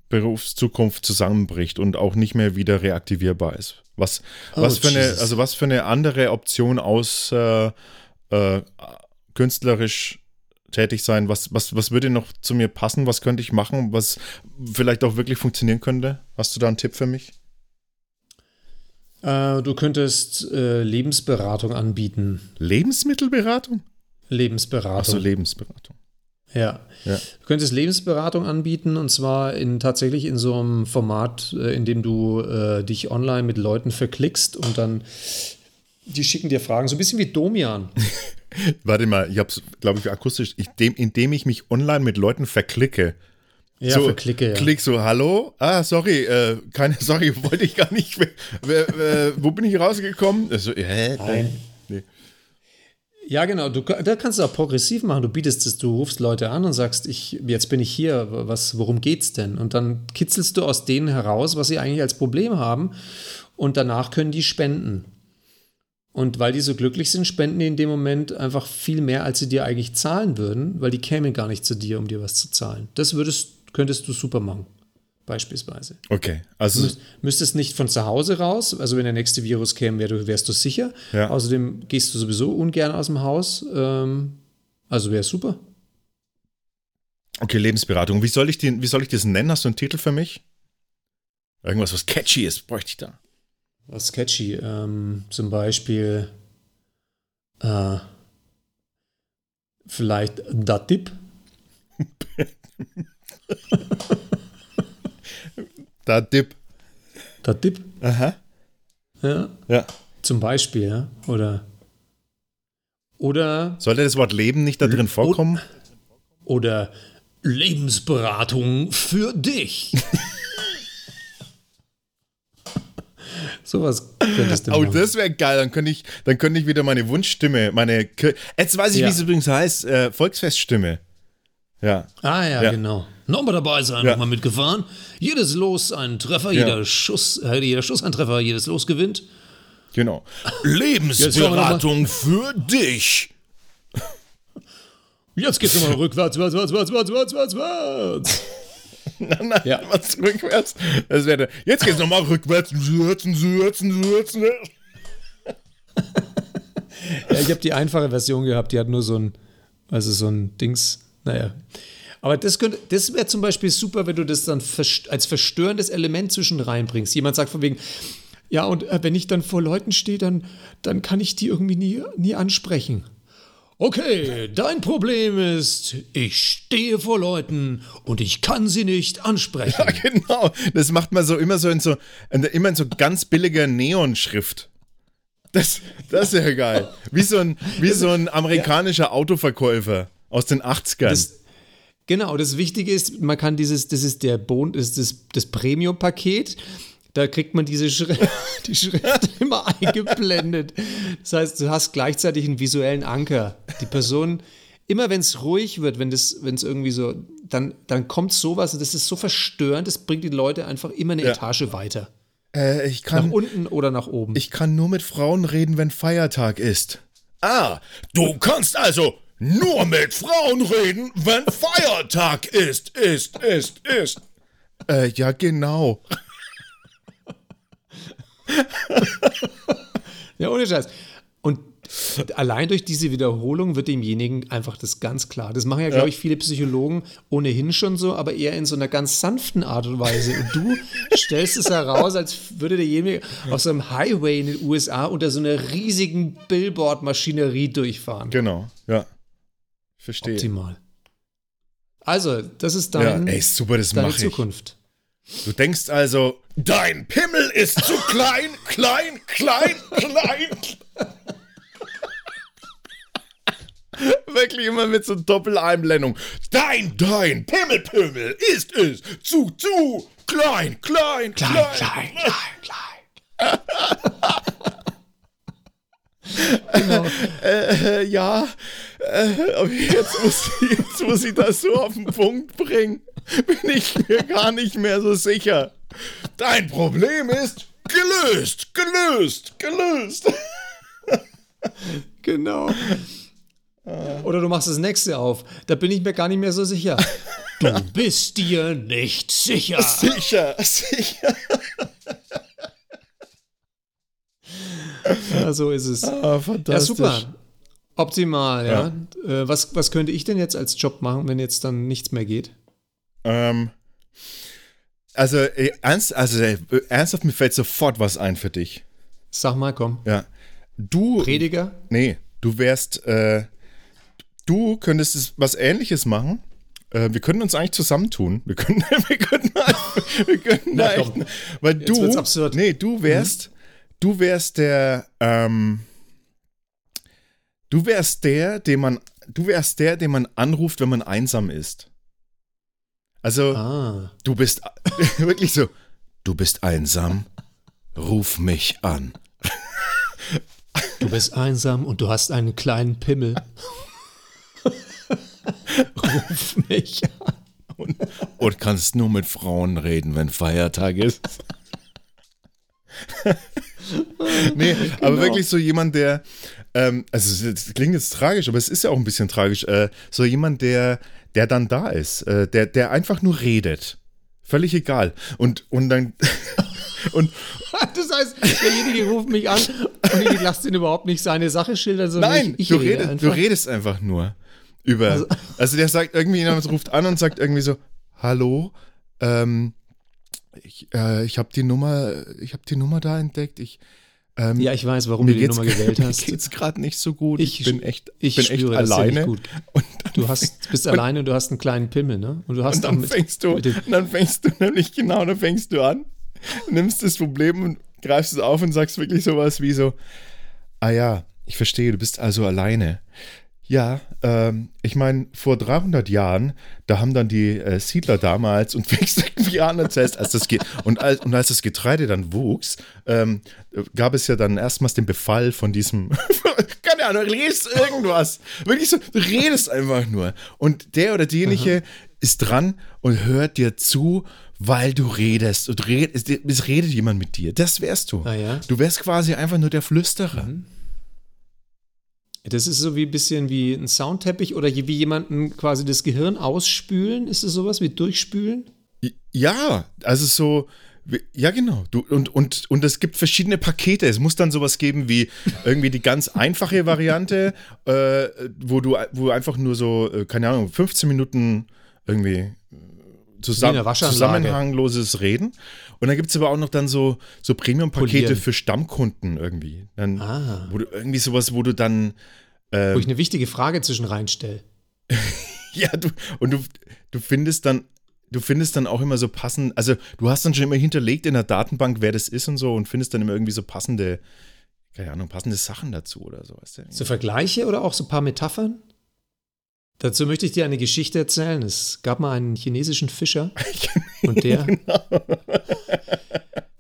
Berufszukunft zusammenbricht und auch nicht mehr wieder reaktivierbar ist? Was, Oh, was, für eine, Jesus. also was für eine andere Option aus äh, äh, künstlerisch tätig sein? Was, was, was würde noch zu mir passen? Was könnte ich machen, was vielleicht auch wirklich funktionieren könnte? Hast du da einen Tipp für mich? Äh, du könntest äh, Lebensberatung anbieten. Lebensmittelberatung? Lebensberatung. Achso, Lebensberatung. Ja. Ja. Du könntest Lebensberatung anbieten und zwar in, tatsächlich in so einem Format, äh, in dem du äh, dich online mit Leuten verklickst und dann die schicken dir Fragen, so ein bisschen wie Domian. *laughs* *laughs* Warte mal, ich habe es, glaube ich, akustisch, ich, dem, indem ich mich online mit Leuten verklicke. Ja, so, verklicke, ja. Klick so, hallo? Ah, sorry, äh, keine, *laughs* sorry, wollte ich gar nicht. Wer, wer, wo bin ich rausgekommen? So, hä? Nein. Nee. Ja, genau. Du, da kannst du auch progressiv machen. Du bietest es, du rufst Leute an und sagst, ich, jetzt bin ich hier, was, worum geht's denn? Und dann kitzelst du aus denen heraus, was sie eigentlich als Problem haben. Und danach können die spenden. Und weil die so glücklich sind, spenden die in dem Moment einfach viel mehr, als sie dir eigentlich zahlen würden, weil die kämen gar nicht zu dir, um dir was zu zahlen. Das würdest, könntest du super machen, beispielsweise. Okay, also, Müs- Müsstest nicht von zu Hause raus, also wenn der nächste Virus käme, wär, du- wärst du sicher. Ja. Außerdem gehst du sowieso ungern aus dem Haus. Ähm, also wäre super. okay, Lebensberatung. Wie soll ich den, wie soll ich das nennen? Hast du einen Titel für mich? Irgendwas, was catchy ist, bräuchte ich da. Was sketchy. Ähm, zum Beispiel äh, vielleicht da Tipp. Da Dip. Da Tipp. Aha. Ja, Ja. zum Beispiel, ja. Oder oder Sollte das Wort Leben nicht da drin vorkommen? oder Lebensberatung für dich. *laughs* Sowas könntest du Oh, machen. das wäre geil. Dann könnte ich, dann könnte ich wieder meine Wunschstimme, meine. Jetzt weiß ich, Ja. wie es übrigens heißt. Äh, Volksfeststimme. Ja. Ah ja, Ja. genau. Nochmal dabei sein, Ja. nochmal mitgefahren. Jedes Los ein Treffer, Ja. jeder Schuss, äh, jeder Schuss ein Treffer, jedes Los gewinnt. Genau. *laughs* Lebensberatung für dich. Jetzt geht's nochmal rückwärts, wärts, wärts, wärts, wärts, wärts, wärts, wärts. Nein, Ja. was rückwärts? Das wäre. Jetzt geht's nochmal rückwärts. *laughs* Ja, ich habe die einfache Version gehabt, die hat nur so ein, also so ein Dings, naja. Aber das, könnte, das wäre zum Beispiel super, wenn du das dann als verstörendes Element zwischen reinbringst. Jemand sagt von wegen, ja, und äh, wenn ich dann vor Leuten stehe, dann, dann kann ich die irgendwie nie, nie ansprechen. Okay, dein Problem ist, ich stehe vor Leuten und ich kann sie nicht ansprechen. Ja, *laughs* genau. Das macht man so immer so in so, in, immer in so ganz billiger Neonschrift. Das, das ist ja geil. Wie so ein, wie so ein amerikanischer Autoverkäufer aus den 80ern. Das, genau, das Wichtige ist, man kann dieses, das ist der Bon, das ist das, das Premium-Paket. Da kriegt man diese Schrift, *laughs* die Schrift immer eingeblendet. Das heißt, du hast gleichzeitig einen visuellen Anker. Die Person, immer wenn es ruhig wird, wenn es wenn es irgendwie so, dann, dann kommt sowas und das ist so verstörend, das bringt die Leute einfach immer eine Ja. Etage weiter. äh, ich, Nach kann, unten oder nach oben. ich kann nur mit Frauen reden, wenn Feiertag ist. Ah, du kannst also nur mit Frauen reden, wenn Feiertag ist, ist, ist, ist. Äh, ja, genau. Ja, ohne Scheiß. Allein durch diese Wiederholung wird demjenigen einfach das ganz klar. Das machen ja, glaube ich, viele Psychologen ohnehin schon so, aber eher in so einer ganz sanften Art und Weise. Und du *laughs* stellst es heraus, als würde derjenige auf so einem Highway in den USA unter so einer riesigen Billboard-Maschinerie durchfahren. Genau, ja. Verstehe. Optimal. Also, das ist Ja, dein, ey, super, das deine ich. Zukunft. Du denkst also, Dein Pimmel ist zu klein, klein, klein, klein. *laughs* wirklich immer mit so Doppeleinblendung. Dein, dein Pimmelpümmel ist es zu, zu klein, klein, klein. Klein, klein, *laughs* klein. Äh, ja, äh, aber jetzt muss, ich, jetzt muss ich das so auf den Punkt bringen. Bin ich mir gar nicht mehr so sicher. Dein Problem ist gelöst, gelöst, gelöst. Genau. Oder du machst das nächste auf. Da bin ich mir gar nicht mehr so sicher. *laughs* Du bist dir nicht sicher. Sicher, sicher. Ja, so ist es. Ah, Ja, super. Optimal, ja. Äh, was, was könnte ich denn jetzt als Job machen, wenn jetzt dann nichts mehr geht? Ähm, also, äh, ernst, also äh, ernsthaft, mir fällt sofort was ein für dich. Sag mal, komm. Ja. Du. Prediger? Nee, du wärst, äh, du könntest es was ähnliches machen. Äh, wir könnten uns eigentlich zusammentun. Wir könnten, *laughs* wir könnten, wir könnten Na, da echt, weil Jetzt du. Mhm. nee, du wärst, du wärst der, ähm, du wärst der, den man, du wärst der, den man anruft, wenn man einsam ist. Also, Ah. du bist *laughs* wirklich so, du bist einsam, ruf mich an. Du bist einsam und du hast einen kleinen Pimmel. *laughs* Ruf mich an. und, und kannst nur mit Frauen reden, wenn Feiertag ist. *laughs* nee, aber wirklich so jemand, der, ähm, also das klingt jetzt tragisch, aber es ist ja auch ein bisschen tragisch, äh, so jemand, der, der dann da ist, äh, der, der einfach nur redet. Völlig egal. Und, und dann, *laughs* und *laughs* Das heißt, derjenige ruft mich an und ich lasse ihn überhaupt nicht seine Sache schildern, sondern Nein, ich, ich du, rede redest, du redest einfach nur über. Also, der sagt irgendwie, jemand ruft an und sagt irgendwie so: Hallo, ähm, ich, äh, ich habe die Nummer, ich habe die Nummer da entdeckt. Ich, ähm, Ja, ich weiß, warum du die Nummer *laughs* gewählt mir hast. geht's gerade nicht so gut. Ich, Ich- bin echt, Ich bin echt spüre sehr alleine. gut. *laughs* Und Du hast, bist alleine und du hast einen kleinen Pimmel, ne? Und du hast und dann mit- fängst du, dann fängst du nämlich genau, dann fängst du an, nimmst das Problem und greifst es auf und sagst wirklich sowas wie so: Ah ja, ich verstehe, du bist also alleine. Ja, ähm, ich meine, vor 300 Jahren, da haben dann die äh, Siedler damals und *laughs* an, erzählst, als das Ge und, als, und als das Getreide dann wuchs, ähm, gab es ja dann erstmals den Befall von diesem, *laughs* keine Ahnung, redest irgendwas. Wirklich so, du redest einfach nur. Und der oder diejenige ist dran und hört dir zu, weil du redest. Und red, es, es redet jemand mit dir. Das wärst du. Ah ja? Du wärst quasi einfach nur der Flüsterer. Das ist so wie ein bisschen wie ein Soundteppich oder wie jemanden quasi das Gehirn ausspülen. Ist das sowas wie durchspülen? Ja, also so, ja genau. Du, und, und, und es gibt verschiedene Pakete. Es muss dann sowas geben wie irgendwie die ganz einfache Variante, äh, wo, du, wo einfach nur so, äh, keine Ahnung, 15 Minuten irgendwie Wie zusammen, zusammenhangloses Reden. Und dann gibt es aber auch noch dann so, so Premium-Pakete für Stammkunden irgendwie. Dann, Ah. wo du irgendwie sowas, wo du dann Ähm. Wo ich eine wichtige Frage zwischen reinstelle. *laughs* Ja, du, und du, du findest dann, du findest dann auch immer so passend, also du hast dann schon immer hinterlegt in der Datenbank, wer das ist und so und findest dann immer irgendwie so passende, keine Ahnung, passende Sachen dazu oder so. Weißt du? So Vergleiche oder auch so ein paar Metaphern? Dazu möchte ich dir eine Geschichte erzählen. Es gab mal einen chinesischen Fischer *laughs* und *laughs* der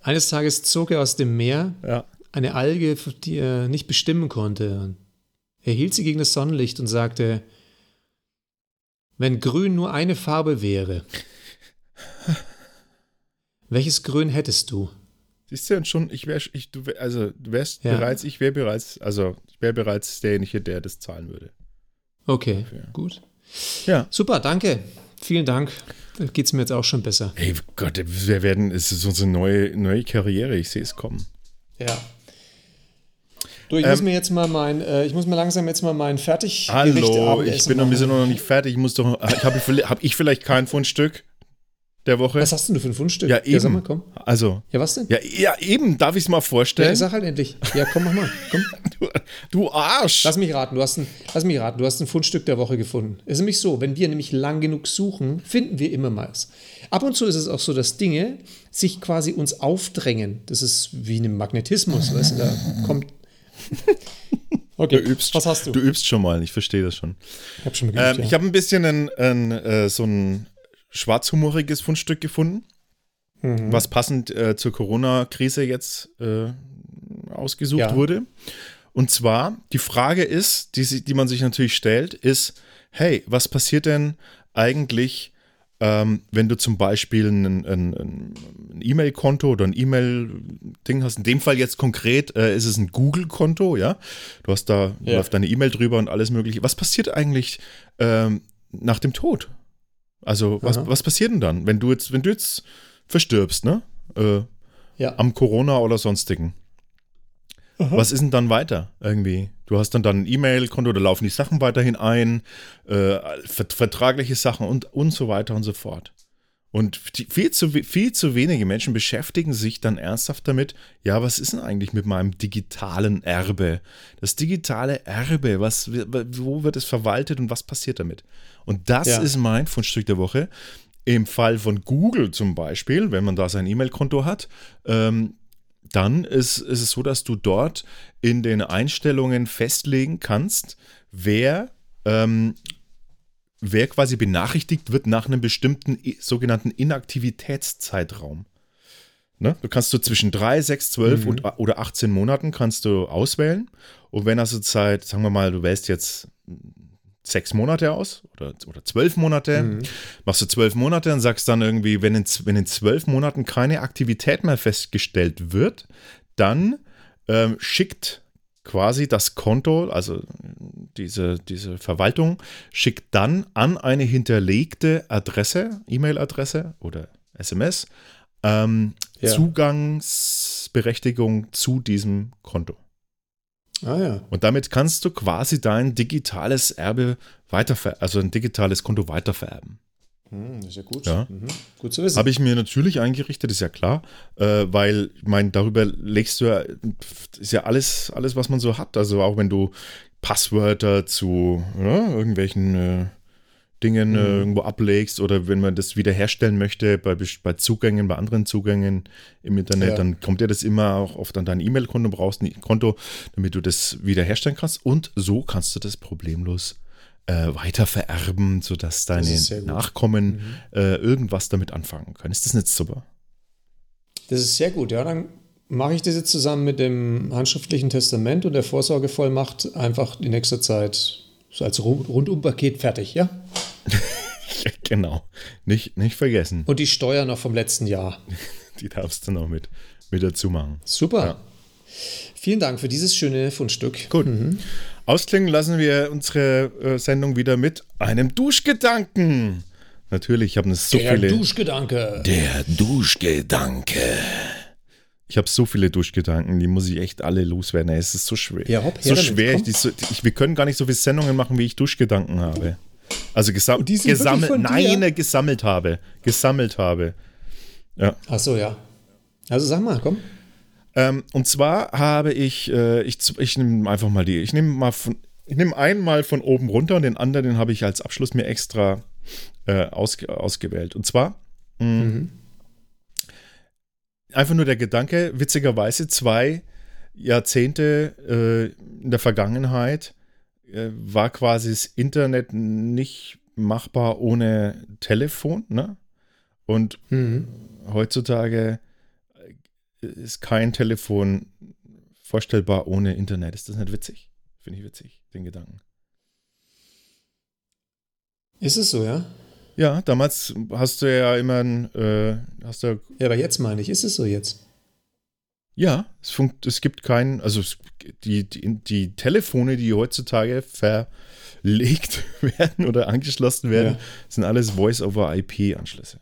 eines Tages zog er aus dem Meer Ja. eine Alge, die er nicht bestimmen konnte. Er hielt sie gegen das Sonnenlicht und sagte, wenn grün nur eine Farbe wäre, *laughs* welches Grün hättest du? Siehst du, und schon, ich wäre, ich, du, wär, also du wärst Ja. bereits, ich wäre bereits, also ich wäre bereits derjenige, der das zahlen würde. Okay, gut. Ja. Super, danke. Vielen Dank. Da geht es mir jetzt auch schon besser. Ey Gott, wir werden, es ist unsere neue, neue Karriere, ich sehe es kommen. Ja. Du, ich Ähm, muss mir jetzt mal mein, äh, ich muss mir langsam jetzt mal mein fertig Hallo, ich bin noch, wir sind noch nicht fertig, ich muss doch, habe ich, hab ich vielleicht kein Fundstück der Woche? Was hast denn du für ein Fundstück? Ja, eben. sag mal, komm. Also, Ja, was denn? ja, ja eben, darf ich es mal Ja, vorstellen? sag halt endlich. Ja, komm, mach mal. Komm. *laughs* du, du Arsch! Lass mich raten, du hast ein, lass mich raten, du hast ein Fundstück der Woche gefunden. Es ist nämlich so, wenn wir nämlich lang genug suchen, finden wir immer mal was. Ab und zu ist es auch so, dass Dinge sich quasi uns aufdrängen. Das ist wie ein Magnetismus, weißt du, da kommt. *laughs* Okay, Du übst, was hast du? Du übst schon mal, ich verstehe das schon. ich habe schon mal geübt, Ähm, ja. Ich habe ein bisschen ein, ein, äh, so ein schwarzhumoriges Fundstück gefunden, Mhm. was passend äh, zur Corona-Krise jetzt äh, ausgesucht Ja. wurde. Und zwar, die Frage ist, die, die man sich natürlich stellt, ist, hey, was passiert denn eigentlich ähm, wenn du zum Beispiel ein, ein, ein E-Mail-Konto oder ein E-Mail-Ding hast, in dem Fall jetzt konkret äh, ist es ein Google-Konto, ja. Du hast da, Ja. läuft deine E-Mail drüber und alles mögliche. Was passiert eigentlich ähm, nach dem Tod? Also, was, Aha. was passiert denn dann, wenn du jetzt, wenn du jetzt verstirbst, ne? Äh, Ja. am Corona oder sonstigen. Was ist denn dann weiter irgendwie? Du hast dann dann ein E-Mail-Konto, da laufen die Sachen weiterhin ein, äh, vert vertragliche Sachen und, und so weiter und so fort. Und viel, zu, viel zu wenige Menschen beschäftigen sich dann ernsthaft damit, ja, was ist denn eigentlich mit meinem digitalen Erbe? Das digitale Erbe, was, wo wird es verwaltet und was passiert damit? Und das Ja. ist mein Fundstück der Woche. Im Fall von Google zum Beispiel, wenn man da sein E-Mail-Konto hat, ähm, dann ist, ist es so, dass du dort in den Einstellungen festlegen kannst, wer, ähm, wer quasi benachrichtigt wird nach einem bestimmten sogenannten Inaktivitätszeitraum. Ne? Du kannst du zwischen 3, 6, 12 und, oder 18 Monaten kannst du auswählen. Und wenn also Zeit, sagen wir mal, du wählst jetzt sechs Monate aus oder, oder zwölf Monate, machst du zwölf Monate und sagst dann irgendwie, wenn in, wenn in zwölf Monaten keine Aktivität mehr festgestellt wird, dann ähm, schickt quasi das Konto, also diese, diese Verwaltung, schickt dann an eine hinterlegte Adresse, E-Mail-Adresse oder SMS, ähm, Ja. Zugangsberechtigung zu diesem Konto. Ah ja. Und damit kannst du quasi dein digitales Erbe weiterver also ein digitales Konto weitervererben. Hm, das ist ja gut. Ja. Mhm. Gut zu wissen. Habe ich mir natürlich eingerichtet, ist ja klar, äh, weil ich meine, darüber legst du ja, ist ja alles, alles, was man so hat. Also auch wenn du Passwörter zu ja, irgendwelchen äh, Dingen äh, irgendwo ablegst oder wenn man das wiederherstellen möchte bei, bei Zugängen, bei anderen Zugängen im Internet, Ja. dann kommt ja das immer auch oft an dein E-Mail-Konto, brauchst ein Konto, damit du das wiederherstellen kannst und so kannst du das problemlos äh, weiter vererben, sodass deine. Nachkommen äh, irgendwas damit anfangen können. Ist das nicht super? Das ist sehr gut, ja. Dann mache ich das jetzt zusammen mit dem handschriftlichen Testament und der Vorsorgevollmacht einfach in nächster Zeit so als Ru- Rundumpaket fertig, ja? *laughs* genau. Nicht, nicht vergessen. Und die Steuer noch vom letzten Jahr. *laughs* Die darfst du noch mit, mit dazu machen. Super. Ja. Vielen Dank für dieses schöne Fundstück. Gut. Ausklingen lassen wir unsere äh, Sendung wieder mit einem Duschgedanken. Natürlich, ich habe so Der viele. Duschgedanke. Der Duschgedanke. Ich habe so viele Duschgedanken, die muss ich echt alle loswerden. Es ist so schwer. Ja, hopp, so schwer. Ich, die, so- ich, wir können gar nicht so viele Sendungen machen, wie ich Duschgedanken habe. Also gesam gesammelt, nein, gesammelt habe. Gesammelt habe. Ja. Ach so, ja. Also sag mal, komm. Ähm, und zwar habe ich, äh, ich, ich nehme einfach mal die, ich nehme mal von, ich nehme einen mal von oben runter und den anderen, den habe ich als Abschluss mir extra äh, ausge, ausgewählt. Und zwar mh, einfach nur der Gedanke, witzigerweise zwei Jahrzehnte äh, in der Vergangenheit äh, war quasi das Internet nicht machbar ohne Telefon, ne? Und Mhm. heutzutage ist kein Telefon vorstellbar ohne Internet. Ist das nicht witzig? Finde ich witzig, den Gedanken. Ist es so, ja? Ja, damals hast du ja immer ein, äh, hast du, Ja, aber jetzt meine ich, ist es so jetzt? ja, es, funkt, es gibt keinen, also es, die, die, die Telefone, die heutzutage verlegt *laughs* werden oder angeschlossen werden, Ja. sind alles Voice-over-IP-Anschlüsse.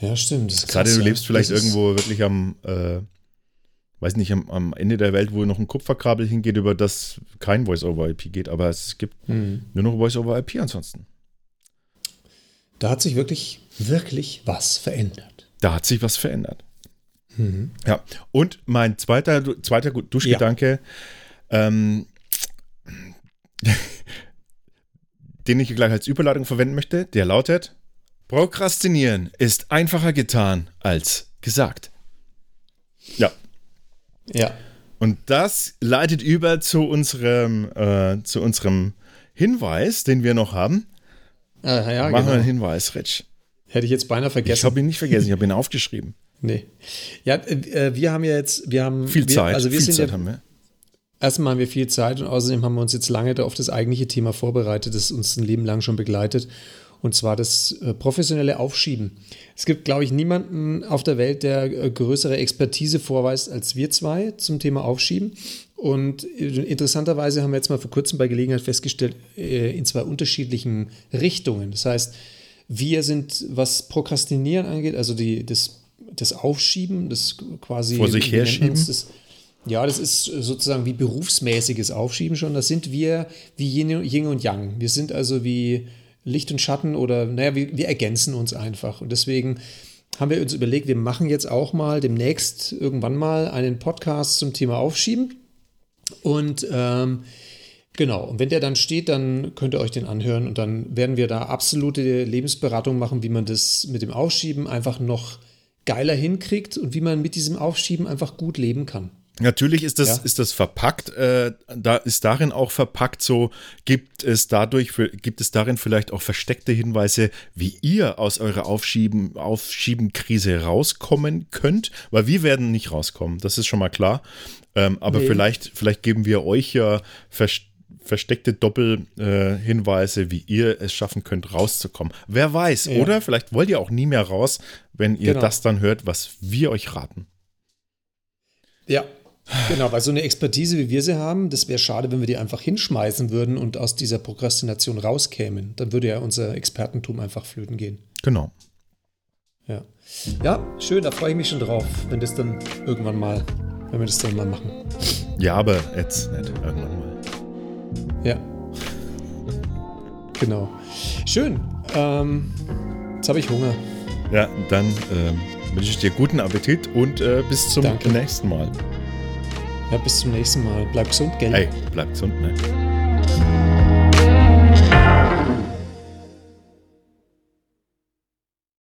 Ja, stimmt. Das Gerade du ja. lebst vielleicht Das ist- irgendwo wirklich am, äh, weiß nicht, am, am Ende der Welt, wo noch ein Kupferkabel hingeht, über das kein Voice-over-IP geht, aber es gibt Mhm. nur noch Voice-over-IP ansonsten. Da hat sich wirklich, wirklich was verändert. Da hat sich was verändert. Mhm. Ja, und mein zweiter, zweiter Duschgedanke, ähm, *laughs* den ich gleich als Überleitung verwenden möchte, der lautet: Prokrastinieren ist einfacher getan als gesagt. Ja, Ja. und das leitet über zu unserem, äh, zu unserem Hinweis, den wir noch haben. Ah, ja, Machen wir genau. einen Hinweis, Rich. Hätte ich jetzt beinahe Ich vergessen. habe ihn nicht vergessen, ich habe ihn *laughs* aufgeschrieben. nee. Ja, äh, wir haben ja jetzt, wir haben Viel wir, Zeit, Also wir viel sind Zeit ja, haben wir. erstmal haben wir viel Zeit und außerdem haben wir uns jetzt lange da auf das eigentliche Thema vorbereitet, das uns ein Leben lang schon begleitet. Und zwar das äh, professionelle Aufschieben. Es gibt, glaube ich, niemanden auf der Welt, der äh, größere Expertise vorweist als wir zwei zum Thema Aufschieben. Und äh, interessanterweise haben wir jetzt mal vor kurzem bei Gelegenheit festgestellt, in zwei unterschiedlichen Richtungen. Das heißt, wir sind, was Prokrastinieren angeht, also die, das, das Aufschieben, das quasi. Vor sich herschieben? Das, ja, das ist sozusagen wie berufsmäßiges Aufschieben schon. Das sind wir wie Yin und Yang. Wir sind also wie Licht und Schatten oder, naja, wir, wir ergänzen uns einfach. Und deswegen haben wir uns überlegt, wir machen jetzt auch mal demnächst irgendwann mal einen Podcast zum Thema Aufschieben. Und ähm, genau, und wenn der dann steht, dann könnt ihr euch den anhören und dann werden wir da absolute Lebensberatung machen, wie man das mit dem Aufschieben einfach noch geiler hinkriegt und wie man mit diesem Aufschieben einfach gut leben kann. Natürlich ist das, Ja. ist das verpackt, äh, da ist darin auch verpackt so, gibt es dadurch, gibt es darin vielleicht auch versteckte Hinweise, wie ihr aus eurer Aufschieben, Aufschiebenkrise rauskommen könnt, weil wir werden nicht rauskommen, das ist schon mal klar. Ähm, aber Nee. vielleicht, vielleicht geben wir euch ja vers versteckte Doppelhinweise, äh, wie ihr es schaffen könnt, rauszukommen. Wer weiß, Ja. oder? Vielleicht wollt ihr auch nie mehr raus, wenn ihr Genau. das dann hört, was wir euch raten. Ja. Genau, weil so eine Expertise, wie wir sie haben, das wäre schade, wenn wir die einfach hinschmeißen würden und aus dieser Prokrastination rauskämen. Dann würde ja unser Expertentum einfach flöten gehen. Genau. Ja. Ja, schön, da freue ich mich schon drauf, wenn das dann irgendwann mal, wenn wir das dann mal machen. Ja, aber jetzt nicht irgendwann mal. Ja. Genau. Schön. Ähm, jetzt habe ich Hunger. Ja, dann ähm, wünsche ich dir guten Appetit und äh, bis zum Danke. nächsten Mal. Ja, bis zum nächsten Mal. Bleib gesund, gell? Hey, bleib gesund, ne?